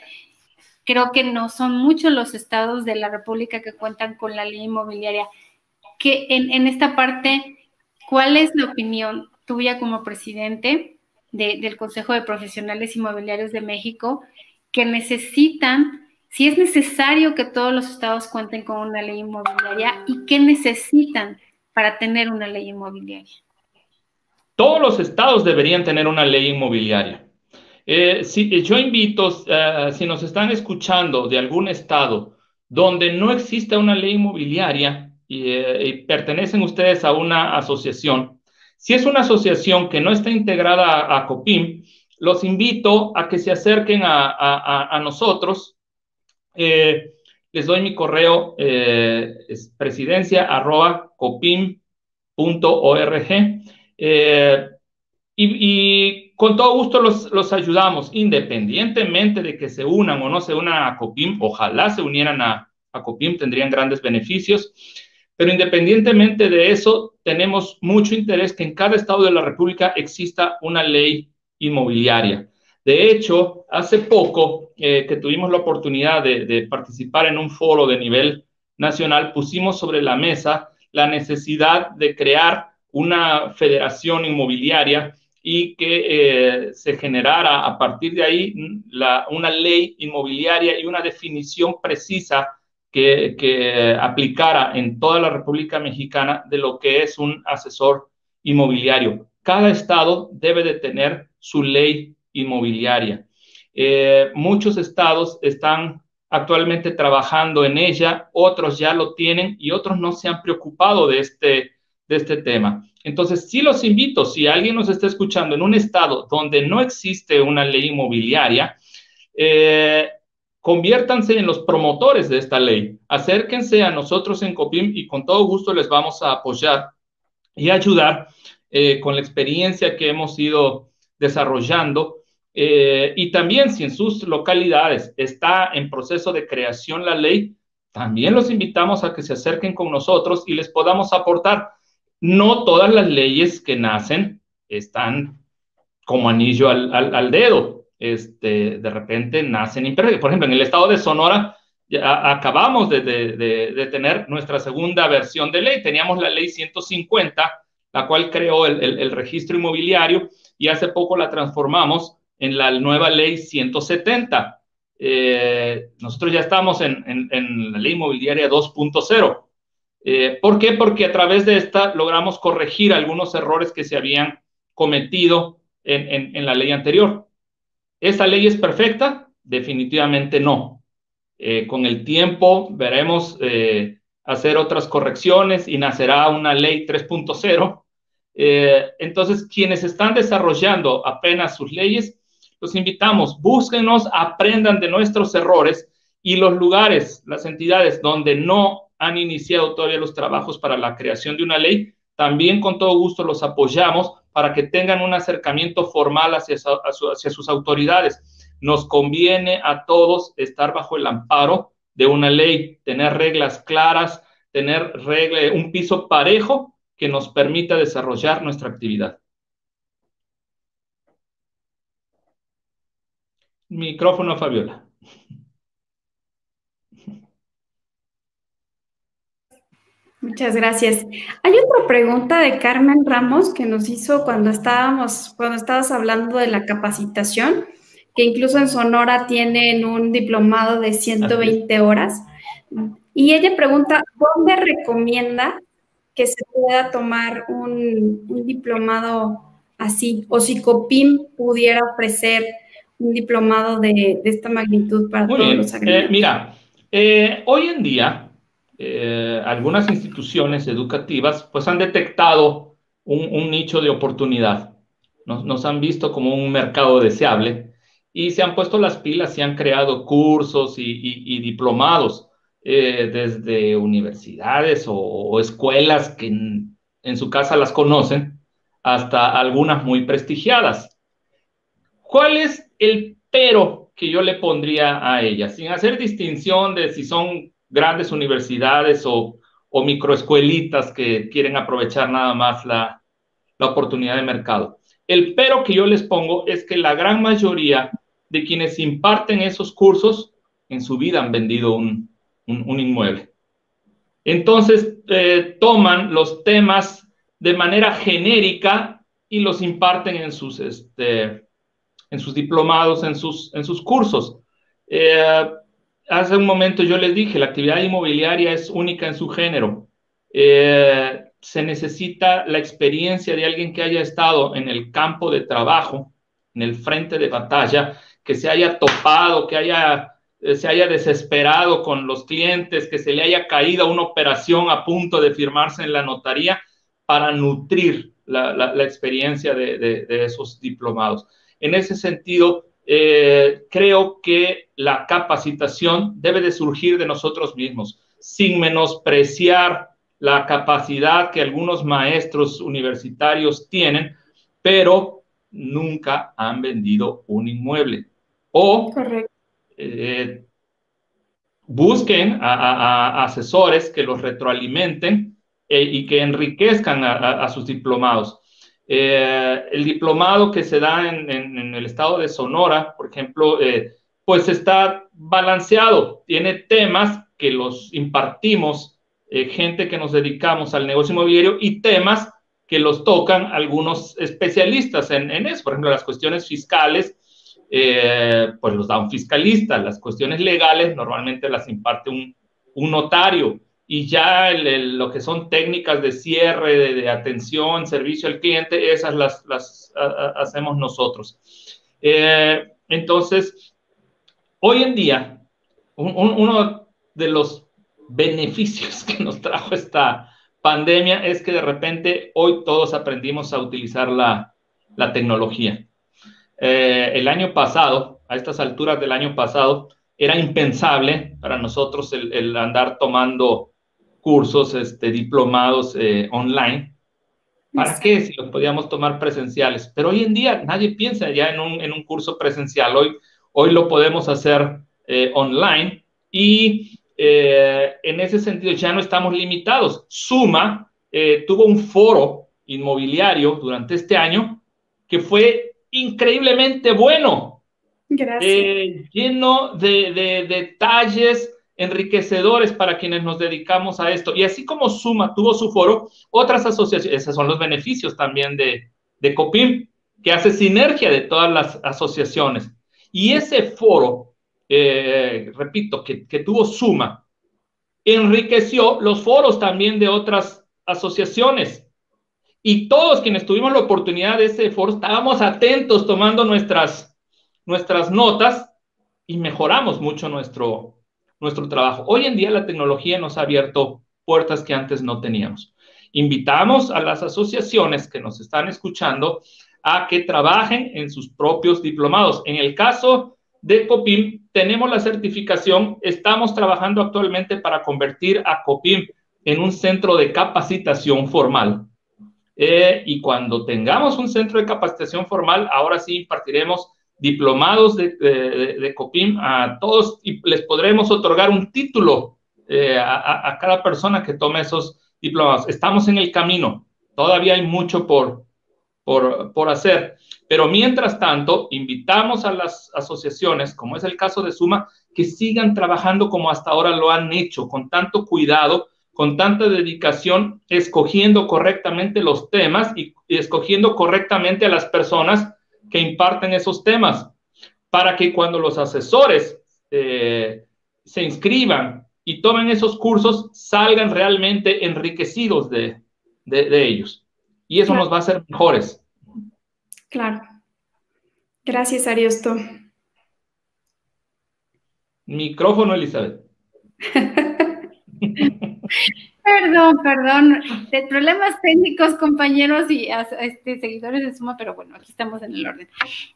Creo que no son muchos los estados de la República que cuentan con la ley inmobiliaria. Que en, esta parte, ¿cuál es la opinión tuya como presidente del Consejo de Profesionales Inmobiliarios de México que necesitan, si es necesario que todos los estados cuenten con una ley inmobiliaria y qué necesitan para tener una ley inmobiliaria. Todos los estados deberían tener una ley inmobiliaria. Eh, si, yo invito, eh, si nos están escuchando de algún estado donde no existe una ley inmobiliaria y, eh, pertenecen ustedes a una asociación, si es una asociación que no está integrada a COPIM, los invito a que se acerquen a, nosotros. Eh, les doy mi correo, eh, es eh, y, con todo gusto los, ayudamos, independientemente de que se unan o no se unan a COPIM, ojalá se unieran a, a COPIM, tendrían grandes beneficios. Pero independientemente de eso, tenemos mucho interés que en cada estado de la República exista una ley inmobiliaria. De hecho, hace poco eh, que tuvimos la oportunidad de, participar en un foro de nivel nacional, pusimos sobre la mesa la necesidad de crear una federación inmobiliaria y que eh, se generara a partir de ahí una ley inmobiliaria y una definición precisa que, que, aplicara en toda la República Mexicana de lo que es un asesor inmobiliario. Cada estado debe de tener su ley inmobiliaria. Eh, muchos estados están actualmente trabajando en ella, otros ya lo tienen y otros no se han preocupado de este, de este tema. Entonces, sí los invito, si alguien nos está escuchando en un estado donde no existe una ley inmobiliaria, eh, conviértanse en los promotores de esta ley. Acérquense a nosotros en COPIM y con todo gusto les vamos a apoyar y ayudar eh, con la experiencia que hemos ido desarrollando. Eh, y también si en sus localidades está en proceso de creación la ley, también los invitamos a que se acerquen con nosotros y les podamos aportar. No todas las leyes que nacen están como anillo al, dedo. Este, de repente nacen imperfectas. Por ejemplo, en el estado de Sonora ya acabamos de, tener nuestra segunda versión de ley. Teníamos la ley 150, la cual creó el, registro inmobiliario y hace poco la transformamos en la nueva ley 170. Eh, nosotros ya estamos en, la ley inmobiliaria 2.0. Eh, ¿Por qué? Porque a través de esta logramos corregir algunos errores que se habían cometido en, la ley anterior. ¿Esta ley es perfecta? Definitivamente no. Eh, con el tiempo veremos hacer otras correcciones y nacerá una ley 3.0 eh, entonces, quienes están desarrollando apenas sus leyes, los invitamos, búsquenos, aprendan de nuestros errores y los lugares, las entidades donde no han iniciado todavía los trabajos para la creación de una ley, también con todo gusto los apoyamos para que tengan un acercamiento formal hacia, hacia sus autoridades. Nos conviene a todos estar bajo el amparo de una ley, tener reglas claras, tener regla, un piso parejo que nos permita desarrollar nuestra actividad. Micrófono, Fabiola. Muchas gracias. Hay otra pregunta de Carmen Ramos que nos hizo cuando estábamos, cuando estabas hablando de la capacitación, que incluso en Sonora tienen un diplomado de 120 horas. Y ella pregunta, ¿dónde recomienda que se pueda tomar un, diplomado así, o si COPIM pudiera ofrecer un diplomado de, esta magnitud para todos los agregados. Eh, mira, eh, hoy en día eh, algunas instituciones educativas pues han detectado un, nicho de oportunidad, nos, han visto como un mercado deseable y se han puesto las pilas y han creado cursos y diplomados eh, desde universidades o, escuelas que en, su casa las conocen, hasta algunas muy prestigiadas. ¿Cuál es el pero que yo le pondría a ellas? Sin hacer distinción de si son grandes universidades o, microescuelitas que quieren aprovechar nada más la, oportunidad de mercado. El pero que yo les pongo es que la gran mayoría de quienes imparten esos cursos en su vida han vendido un, inmueble. Entonces, eh, toman los temas de manera genérica y los imparten en sus, este, en sus diplomados, en sus, en sus cursos. Eh, hace un momento yo les dije, la actividad inmobiliaria es única en su género. Eh, se necesita la experiencia de alguien que haya estado en el campo de trabajo, en el frente de batalla, que se haya topado, que haya eh, se haya desesperado con los clientes, que se le haya caído una operación a punto de firmarse en la notaría para nutrir la, experiencia de, esos diplomados. En ese sentido, eh, creo que la capacitación debe de surgir de nosotros mismos, sin menospreciar la capacidad que algunos maestros universitarios tienen, pero nunca han vendido un inmueble. O. Eh, busquen a, asesores que los retroalimenten eh, y que enriquezcan a, sus diplomados. Eh, el diplomado que se da en, el estado de Sonora, por ejemplo, pues está balanceado, tiene temas que los impartimos, gente que nos dedicamos al negocio inmobiliario y temas que los tocan algunos especialistas en, en eso, por ejemplo, las cuestiones fiscales, eh, pues los da un fiscalista. Las cuestiones legales normalmente las imparte un, notario y ya lo que son técnicas de cierre, de, atención, servicio al cliente, esas las, las hacemos nosotros. Eh, entonces, hoy en día, uno de los beneficios que nos trajo esta pandemia es que de repente hoy todos aprendimos a utilizar la, la tecnología. Eh, el año pasado, a estas alturas del año pasado, era impensable para nosotros el, andar tomando cursos, este, diplomados eh, online. ¿Para qué si los podíamos tomar presenciales? Pero hoy en día nadie piensa ya en un, curso presencial. Hoy, hoy lo podemos hacer eh, online y en ese sentido ya no estamos limitados. Suma tuvo un foro inmobiliario durante este año que fue increíblemente bueno. Eh, lleno de, detalles enriquecedores para quienes nos dedicamos a esto. Y así como Suma tuvo su foro, otras asociaciones, esos son los beneficios también de, de COPIM, que hace sinergia de todas las asociaciones. Y ese foro, eh, repito, que, que tuvo Suma, enriqueció los foros también de otras asociaciones. Y todos quienes tuvimos la oportunidad de ese foro estábamos atentos tomando nuestras, nuestras notas y mejoramos mucho nuestro, nuestro trabajo. Hoy en día la tecnología nos ha abierto puertas que antes no teníamos. Invitamos a las asociaciones que nos están escuchando a que trabajen en sus propios diplomados. En el caso de COPIM, tenemos la certificación, estamos trabajando actualmente para convertir a COPIM en un centro de capacitación formal. Eh, y cuando tengamos un centro de capacitación formal, ahora sí impartiremos diplomados de, COPIM a todos y les podremos otorgar un título eh, a, cada persona que tome esos diplomados. Estamos en el camino, todavía hay mucho por, por, por hacer, pero mientras tanto, invitamos a las asociaciones, como es el caso de Suma, que sigan trabajando como hasta ahora lo han hecho, con tanto cuidado con tanta dedicación, escogiendo correctamente los temas y, escogiendo correctamente a las personas que imparten esos temas, para que cuando los asesores eh, se inscriban y tomen esos cursos, salgan realmente enriquecidos de, de, ellos. Y eso nos va a hacer mejores. Claro. Gracias, Ariosto. Micrófono, Elizabeth. perdón, perdón. De problemas técnicos, compañeros y este, seguidores de Suma, pero bueno, aquí estamos en el orden.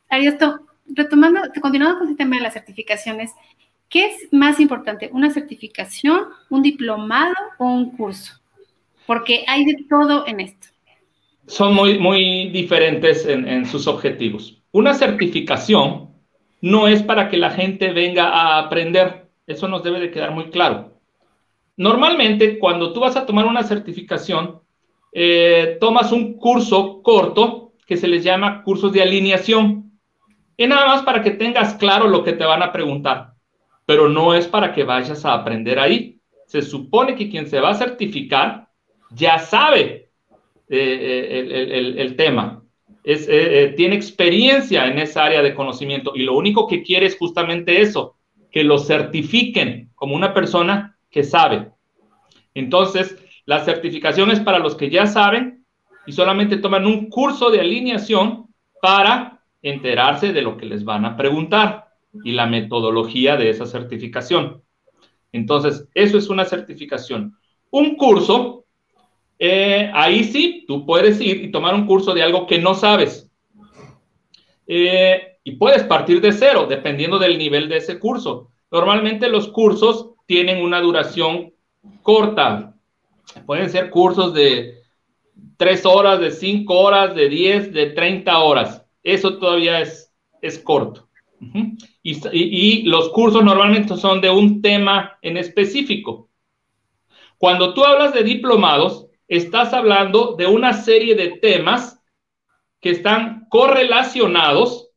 Ariosto, retomando, continuando con el tema de las certificaciones, ¿qué es más importante? ¿Una certificación, un diplomado o un curso? Porque hay de todo en esto. Son muy, muy diferentes en, en sus objetivos. Una certificación no es para que la gente venga a aprender. Eso nos debe de quedar muy claro. Normalmente, cuando tú vas a tomar una certificación, eh, tomas un curso corto que se les llama cursos de alineación. Y nada más para que tengas claro lo que te van a preguntar, pero no es para que vayas a aprender ahí. Se supone que quien se va a certificar ya sabe eh, eh, el, tema, tiene experiencia en esa área de conocimiento y lo único que quiere es justamente eso, que lo certifiquen como una persona que sabe. Entonces, la certificación es para los que ya saben y solamente toman un curso de alineación para enterarse de lo que les van a preguntar y la metodología de esa certificación. Entonces, eso es una certificación. Un curso, eh, ahí sí, tú puedes ir y tomar un curso de algo que no sabes. Eh, y puedes partir de cero, dependiendo del nivel de ese curso. Normalmente los cursos tienen una duración corta. Pueden ser cursos de tres horas, de cinco horas, de 10, de 30 horas. Eso todavía es, es corto. y, los cursos normalmente son de un tema en específico. Cuando tú hablas de diplomados, estás hablando de una serie de temas que están correlacionados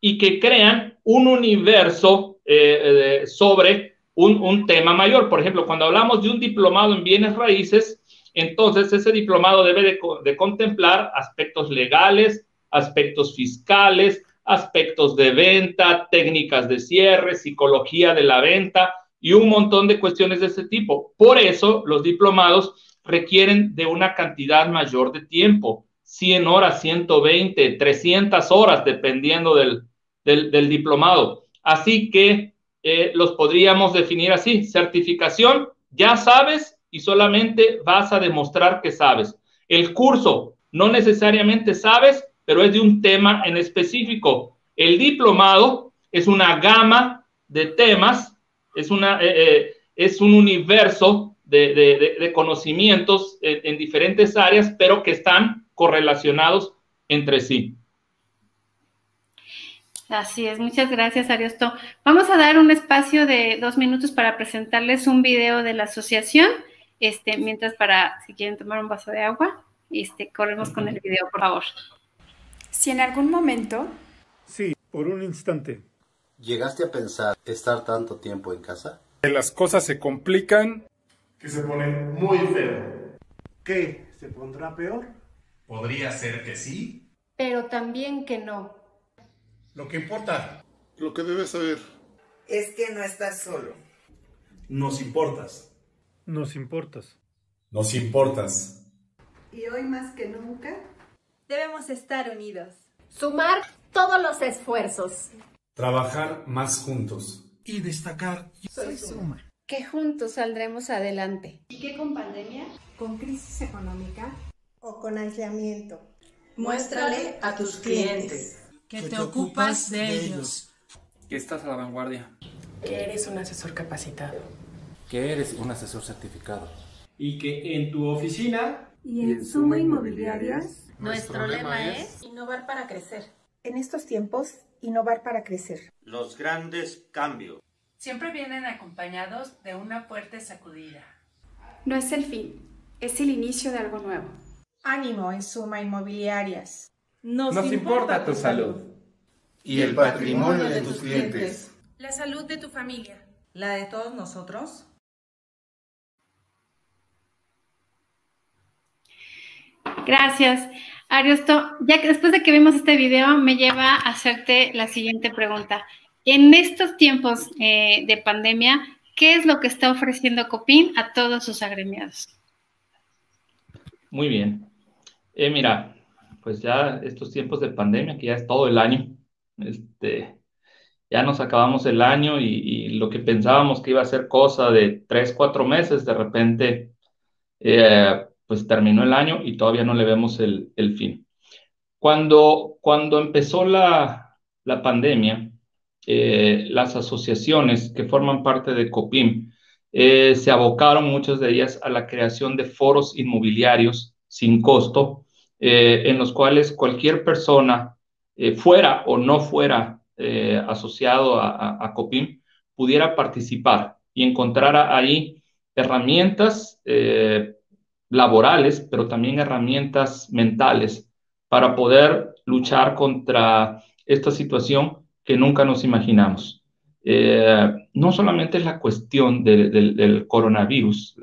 y que crean un universo eh, sobre un, tema mayor. Por ejemplo, cuando hablamos de un diplomado en bienes raíces, entonces ese diplomado debe de, contemplar aspectos legales, aspectos fiscales, aspectos de venta, técnicas de cierre, psicología de la venta y un montón de cuestiones de ese tipo. Por eso los diplomados requieren de una cantidad mayor de tiempo, 100 horas, 120, 300 horas, dependiendo del, del diplomado. Así que eh, los podríamos definir así. Certificación, ya sabes y solamente vas a demostrar que sabes. El curso, no necesariamente sabes, pero es de un tema en específico. El diplomado es una gama de temas, es, una, eh, eh, es un universo de, conocimientos en diferentes áreas, pero que están correlacionados entre sí. Así es, muchas gracias, Ariosto. Vamos a dar un espacio de dos minutos para presentarles un video de la asociación, este, mientras para, si quieren tomar un vaso de agua, este, corremos con el video, por favor. Si en algún momento... Sí, por un instante. ¿Llegaste a pensar estar tanto tiempo en casa? Que las cosas se complican. Que se pone muy feo. ¿Qué? ¿Se pondrá peor? Podría ser que sí. Pero también que no. Lo que importa. Lo que debes saber. Es que no estás solo. Nos importas. Nos importas. Nos importas. Y hoy más que nunca. Debemos estar unidos. Sumar todos los esfuerzos. Trabajar más juntos. Y destacar. Soy Suma. Que juntos saldremos adelante. ¿Y qué con pandemia? ¿Con crisis económica? ¿O con aislamiento? Muéstrale a tus clientes que te ocupas de ellos. Que estás a la vanguardia. Que eres un asesor capacitado. Que eres un asesor certificado. Y que en tu oficina y en Suma Inmobiliarias nuestro lema es innovar para crecer. En estos tiempos, innovar para crecer. Los grandes cambios siempre vienen acompañados de una fuerte sacudida. No es el fin, es el inicio de algo nuevo. Ánimo en Suma Inmobiliarias. Nos, importa, tu salud. Y el patrimonio de tus clientes. La salud de tu familia. La de todos nosotros. Gracias. Ariosto, ya que después de que vimos este video, me lleva a hacerte la siguiente pregunta. En estos tiempos eh, de pandemia, ¿qué es lo que está ofreciendo Copín a todos sus agremiados? Muy bien. Eh, mira, pues ya estos tiempos de pandemia, que ya es todo el año, este, ya nos acabamos el año y, lo que pensábamos que iba a ser cosa de tres, cuatro meses, de repente, eh, pues terminó el año y todavía no le vemos el, fin. Cuando, cuando empezó la, la pandemia, eh, las asociaciones que forman parte de COPIM eh, se abocaron, muchas de ellas, a la creación de foros inmobiliarios sin costo, en los cuales cualquier persona, fuera o no fuera eh, asociado a, COPIM pudiera participar y encontrara ahí herramientas eh, laborales, pero también herramientas mentales para poder luchar contra esta situación que nunca nos imaginamos. Eh, no solamente es la cuestión del coronavirus,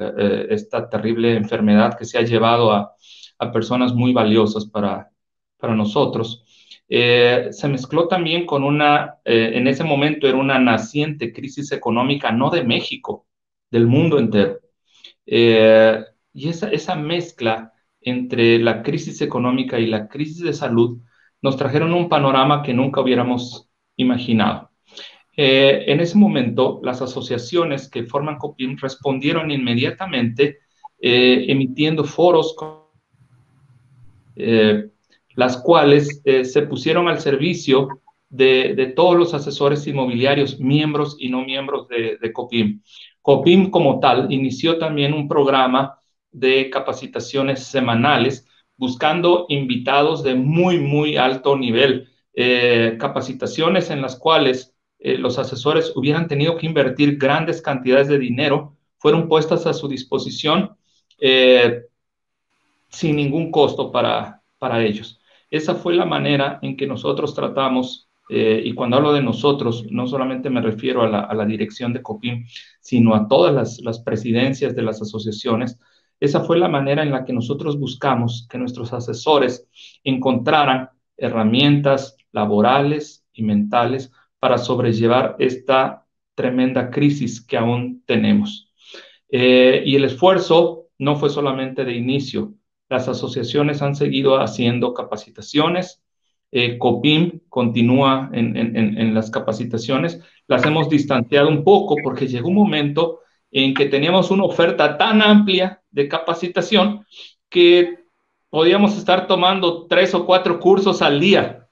esta terrible enfermedad que se ha llevado a, a personas muy valiosas para, para nosotros, eh, se mezcló también con una, eh, en ese momento era una naciente crisis económica, no de México, del mundo entero. Eh, y esa, esa mezcla entre la crisis económica y la crisis de salud nos trajeron un panorama que nunca hubiéramos imaginado. en ese momento, las asociaciones que forman COPIM respondieron inmediatamente emitiendo foros las cuales eh, se pusieron al servicio de, todos los asesores inmobiliarios, miembros y no miembros de, COPIM. COPIM como tal inició también un programa de capacitaciones semanales buscando invitados de muy, muy alto nivel, eh, capacitaciones en las cuales eh, los asesores hubieran tenido que invertir grandes cantidades de dinero, fueron puestas a su disposición sin ningún costo para, para ellos. Esa fue la manera en que nosotros tratamos, eh, y cuando hablo de nosotros, no solamente me refiero a la, dirección de COPIM, sino a todas las, presidencias de las asociaciones, esa fue la manera en la que nosotros buscamos que nuestros asesores encontraran herramientas laborales y mentales para sobrellevar esta tremenda crisis que aún tenemos. Eh, y el esfuerzo no fue solamente de inicio, las asociaciones han seguido haciendo capacitaciones. Eh, COPIM continúa en, las capacitaciones. Las hemos distanciado un poco porque llegó un momento en que teníamos una oferta tan amplia de capacitación que podíamos estar tomando tres o cuatro cursos al día,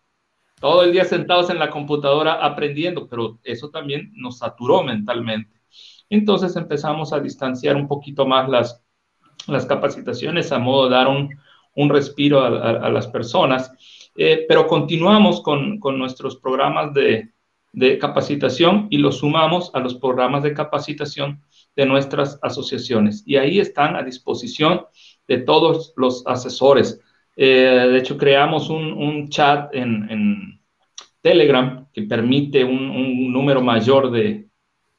todo el día sentados en la computadora aprendiendo, pero eso también nos saturó mentalmente. Entonces empezamos a distanciar un poquito más las, las capacitaciones a modo de dar un, respiro a, las personas, eh, pero continuamos con, nuestros programas de, capacitación y los sumamos a los programas de capacitación de nuestras asociaciones. Y ahí están a disposición de todos los asesores. Eh, de hecho, creamos un, chat en, Telegram que permite un, número mayor de,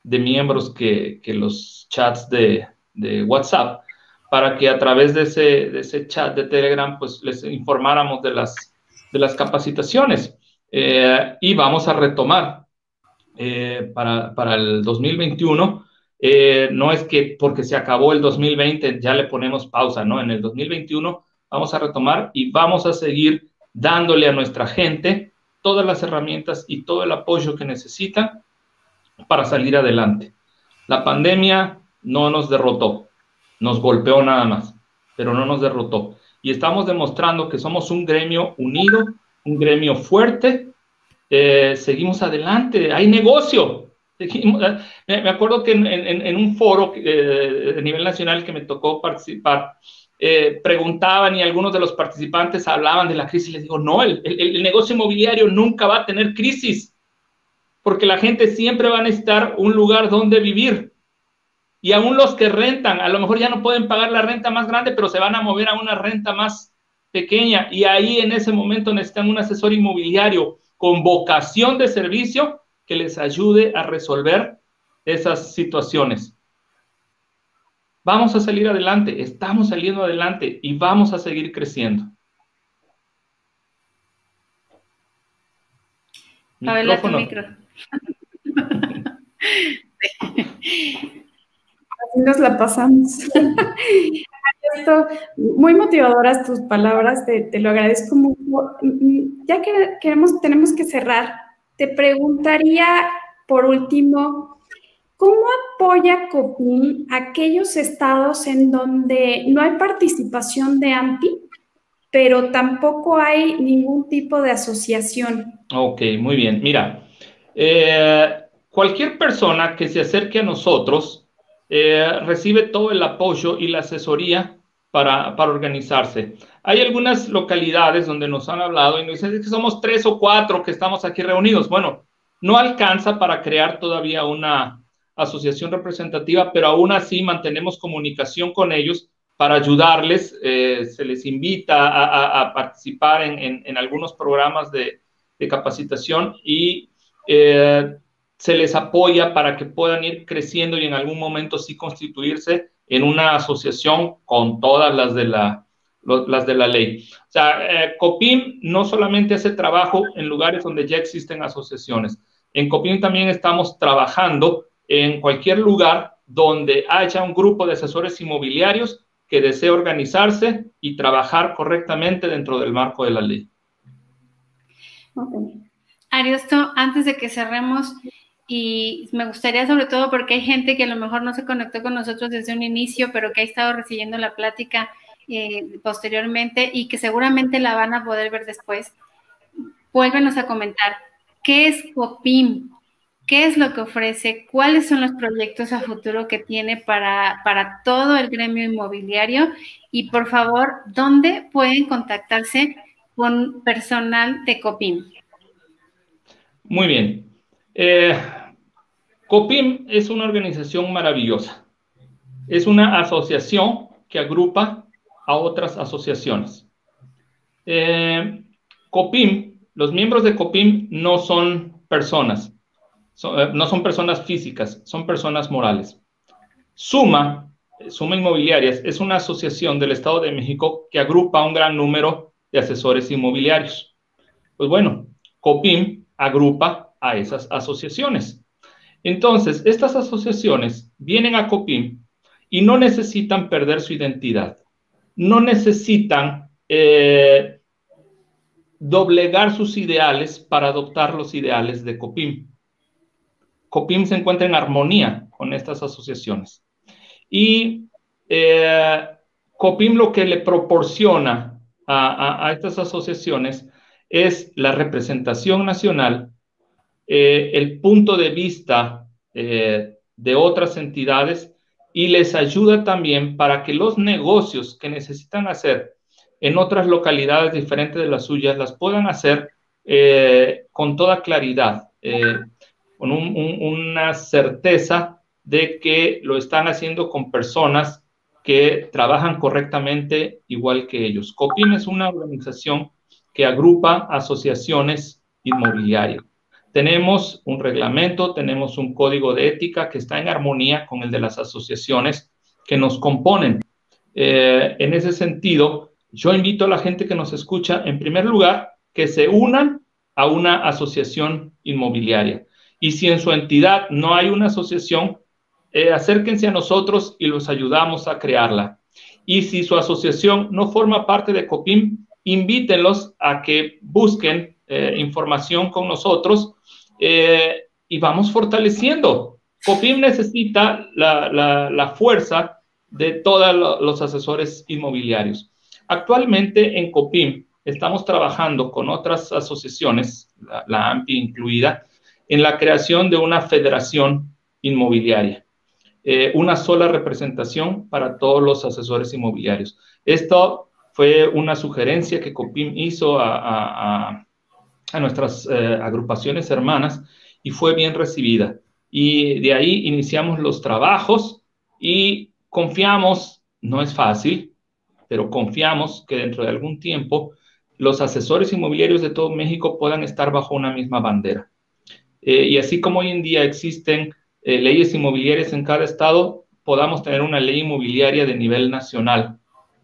miembros que, los chats de, de WhatsApp para que a través de ese, chat de Telegram pues les informáramos de las, capacitaciones. Eh, y vamos a retomar eh, para, el 2021. Eh, no es que porque se acabó el 2020 ya le ponemos pausa, ¿no? En el 2021 vamos a retomar y vamos a seguir dándole a nuestra gente todas las herramientas y todo el apoyo que necesitan para salir adelante. La pandemia no nos derrotó, nos golpeó nada más, pero no nos derrotó. Y estamos demostrando que somos un gremio unido, un gremio fuerte. Eh, seguimos adelante, hay negocio. Eh, me acuerdo que en, un foro eh, a nivel nacional que me tocó participar, preguntaban y algunos de los participantes hablaban de la crisis. Les digo, no, el, el, negocio inmobiliario nunca va a tener crisis, porque la gente siempre va a necesitar un lugar donde vivir. Y aún los que rentan, a lo mejor ya no pueden pagar la renta más grande, pero se van a mover a una renta más pequeña. Y ahí en ese momento necesitan un asesor inmobiliario con vocación de servicio que les ayude a resolver esas situaciones. Vamos a salir adelante, estamos saliendo adelante y vamos a seguir creciendo. Micrófono. así nos la pasamos. Esto, muy motivadoras tus palabras, te, te, lo agradezco mucho. Ya que queremos, tenemos que cerrar, te preguntaría por último, ¿cómo apoya COPIN aquellos estados en donde no hay participación de AMPI, pero tampoco hay ningún tipo de asociación? Ok, muy bien. Mira, eh, cualquier persona que se acerque a nosotros, eh, recibe todo el apoyo y la asesoría para, para, organizarse. Hay algunas localidades donde nos han hablado y nos dicen que somos tres o cuatro que estamos aquí reunidos. Bueno, no alcanza para crear todavía una asociación representativa, pero aún así mantenemos comunicación con ellos para ayudarles. Eh, se les invita a, participar en, en, en, algunos programas de, de capacitación y eh, se les apoya para que puedan ir creciendo y en algún momento sí constituirse en una asociación con todas las de la, las de la ley. O sea, eh, COPIM no solamente hace trabajo en lugares donde ya existen asociaciones. En COPIM también estamos trabajando en cualquier lugar donde haya un grupo de asesores inmobiliarios que desee organizarse y trabajar correctamente dentro del marco de la ley. Okay. Ariosto, antes de que cerremos, y me gustaría sobre todo porque hay gente que a lo mejor no se conectó con nosotros desde un inicio, pero que ha estado recibiendo la plática eh, posteriormente y que seguramente la van a poder ver después. Vuélvenos a comentar, ¿qué es COPIM? ¿Qué es lo que ofrece? ¿Cuáles son los proyectos a futuro que tiene para, para todo el gremio inmobiliario? Y por favor, ¿dónde pueden contactarse con personal de COPIM? Muy bien. Eh, COPIM es una organización maravillosa. Es una asociación que agrupa a otras asociaciones. Eh, COPIM, los miembros de COPIM no son personas, son, eh, no son personas físicas, son personas morales. Suma, Suma Inmobiliarias, es una asociación del Estado de México que agrupa a un gran número de asesores inmobiliarios. Pues bueno, COPIM agrupa a esas asociaciones. Entonces, estas asociaciones vienen a COPIM y no necesitan perder su identidad, no necesitan eh, doblegar sus ideales para adoptar los ideales de COPIM. COPIM se encuentra en armonía con estas asociaciones. Y eh, COPIM lo que le proporciona a, estas asociaciones es la representación nacional, eh, el punto de vista eh, de otras entidades y les ayuda también para que los negocios que necesitan hacer en otras localidades diferentes de las suyas las puedan hacer eh, con toda claridad, con un, un, una certeza de que lo están haciendo con personas que trabajan correctamente igual que ellos. COPIM es una organización que agrupa asociaciones inmobiliarias. Tenemos un reglamento, tenemos un código de ética que está en armonía con el de las asociaciones que nos componen. Eh, en ese sentido, yo invito a la gente que nos escucha, en primer lugar, que se unan a una asociación inmobiliaria. Y si en su entidad no hay una asociación, eh, acérquense a nosotros y los ayudamos a crearla. Y si su asociación no forma parte de COPIM, invítenlos a que busquen eh, información con nosotros eh, y vamos fortaleciendo. COPIM necesita la, la, fuerza de todos los asesores inmobiliarios. Actualmente en COPIM estamos trabajando con otras asociaciones, la, la AMPI incluida, en la creación de una federación inmobiliaria. Eh, una sola representación para todos los asesores inmobiliarios. Esto fue una sugerencia que COPIM hizo a nuestras eh, agrupaciones hermanas y fue bien recibida. Y de ahí iniciamos los trabajos y confiamos, no es fácil, pero confiamos que dentro de algún tiempo los asesores inmobiliarios de todo México puedan estar bajo una misma bandera. Eh, y así como hoy en día existen eh, leyes inmobiliarias en cada estado, podamos tener una ley inmobiliaria de nivel nacional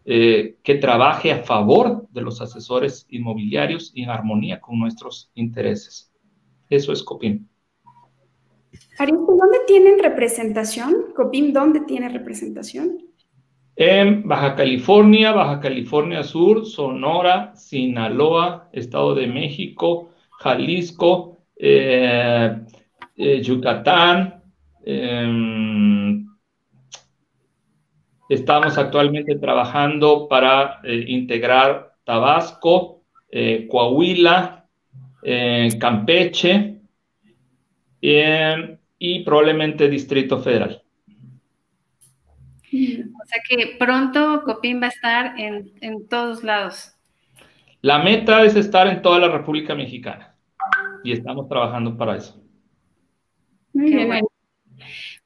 eh, que trabaje a favor de los asesores inmobiliarios y en armonía con nuestros intereses. Eso es COPIM. Aristo, ¿dónde tienen representación? ¿Copim dónde tiene representación? En Baja California, Baja California Sur, Sonora, Sinaloa, Estado de México, Jalisco, eh, eh, Yucatán. Em, estamos actualmente trabajando para eh, integrar Tabasco, Coahuila, Campeche y probablemente Distrito Federal. O sea que pronto Copín va a estar en, en todos lados. La meta es estar en toda la República Mexicana y estamos trabajando para eso. Muy bien.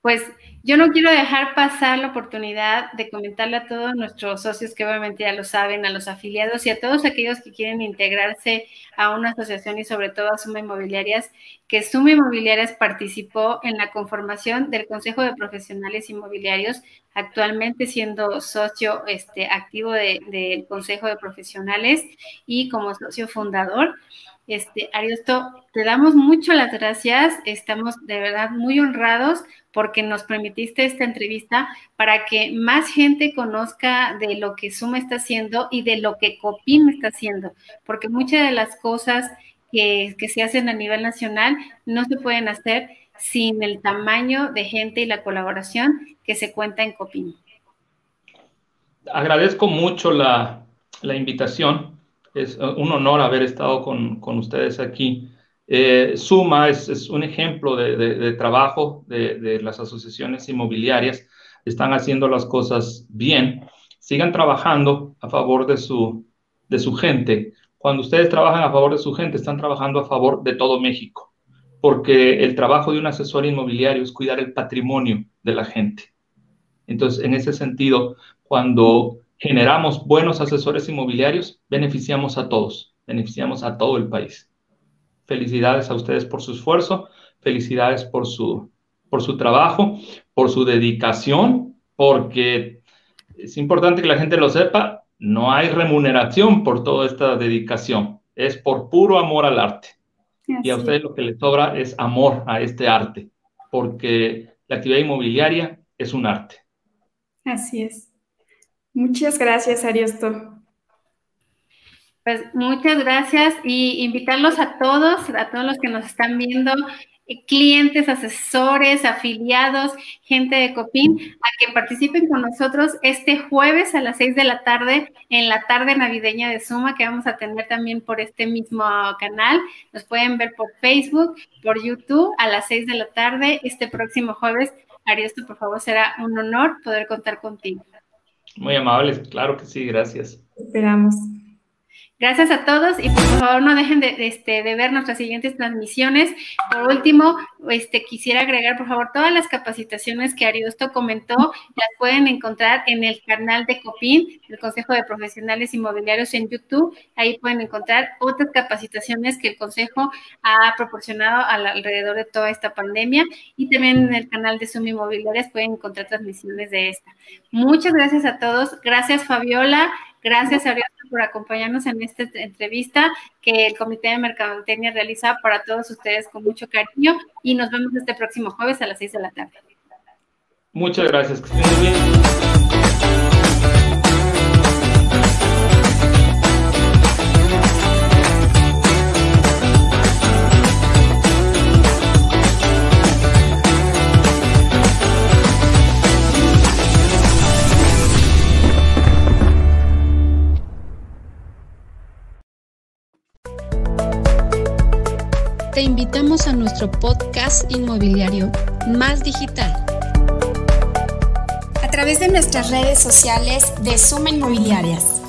Pues yo no quiero dejar pasar la oportunidad de comentarle a todos nuestros socios que obviamente ya lo saben, a los afiliados y a todos aquellos que quieren integrarse a una asociación y sobre todo a Suma Inmobiliarias, que Suma Inmobiliarias participó en la conformación del Consejo de Profesionales Inmobiliarios, actualmente siendo socio este, activo del Consejo de Profesionales y como socio fundador. Este, Ariosto, te damos mucho las gracias. Estamos de verdad muy honrados porque nos permitiste esta entrevista para que más gente conozca de lo que Suma está haciendo y de lo que Copim está haciendo, porque muchas de las cosas que, se hacen a nivel nacional no se pueden hacer sin el tamaño de gente y la colaboración que se cuenta en Copim. Agradezco mucho la, invitación es un honor haber estado con ustedes aquí. Eh, Suma es, un ejemplo de, trabajo de, de, las asociaciones inmobiliarias. Están haciendo las cosas bien. Sigan trabajando a favor de su, de su gente. Cuando ustedes trabajan a favor de su gente, están trabajando a favor de todo México, porque el trabajo de un asesor inmobiliario es cuidar el patrimonio de la gente. Entonces, en ese sentido, cuando generamos buenos asesores inmobiliarios, beneficiamos a todos, beneficiamos a todo el país. Felicidades a ustedes por su esfuerzo, felicidades por su, por su trabajo, por su dedicación, porque es importante que la gente lo sepa, no hay remuneración por toda esta dedicación, es por puro amor al arte. Y a ustedes lo que les sobra es amor a este arte, porque la actividad inmobiliaria es un arte. Así es. Muchas gracias, Ariosto. Pues muchas gracias y invitarlos a todos, a todos los que nos están viendo, eh, clientes, asesores, afiliados, gente de Copín, a que participen con nosotros este jueves a las seis de la tarde en la tarde navideña de Suma que vamos a tener también por este mismo canal. Nos pueden ver por Facebook, por YouTube a las seis de la tarde este próximo jueves. Ariosto, por favor, será un honor poder contar contigo. Muy amables, claro que sí, gracias. Esperamos. Gracias a todos y por favor no dejen de, este, ver nuestras siguientes transmisiones. Por último, este, quisiera agregar por favor todas las capacitaciones que Ariosto comentó, las pueden encontrar en el canal de COPIN, el Consejo de Profesionales Inmobiliarios en YouTube. Ahí pueden encontrar otras capacitaciones que el Consejo ha proporcionado alrededor de toda esta pandemia y también en el canal de Zoom Inmobiliarias pueden encontrar transmisiones de esta. Muchas gracias a todos. Gracias Fabiola. Gracias, Ariel, por acompañarnos en esta entrevista que el Comité de Mercadotecnia realiza para todos ustedes con mucho cariño y nos vemos este próximo jueves a las 6 de la tarde. Muchas gracias. Que estén bien. Te invitamos a nuestro podcast inmobiliario Más Digital. A través de nuestras redes sociales de Suma Inmobiliarias.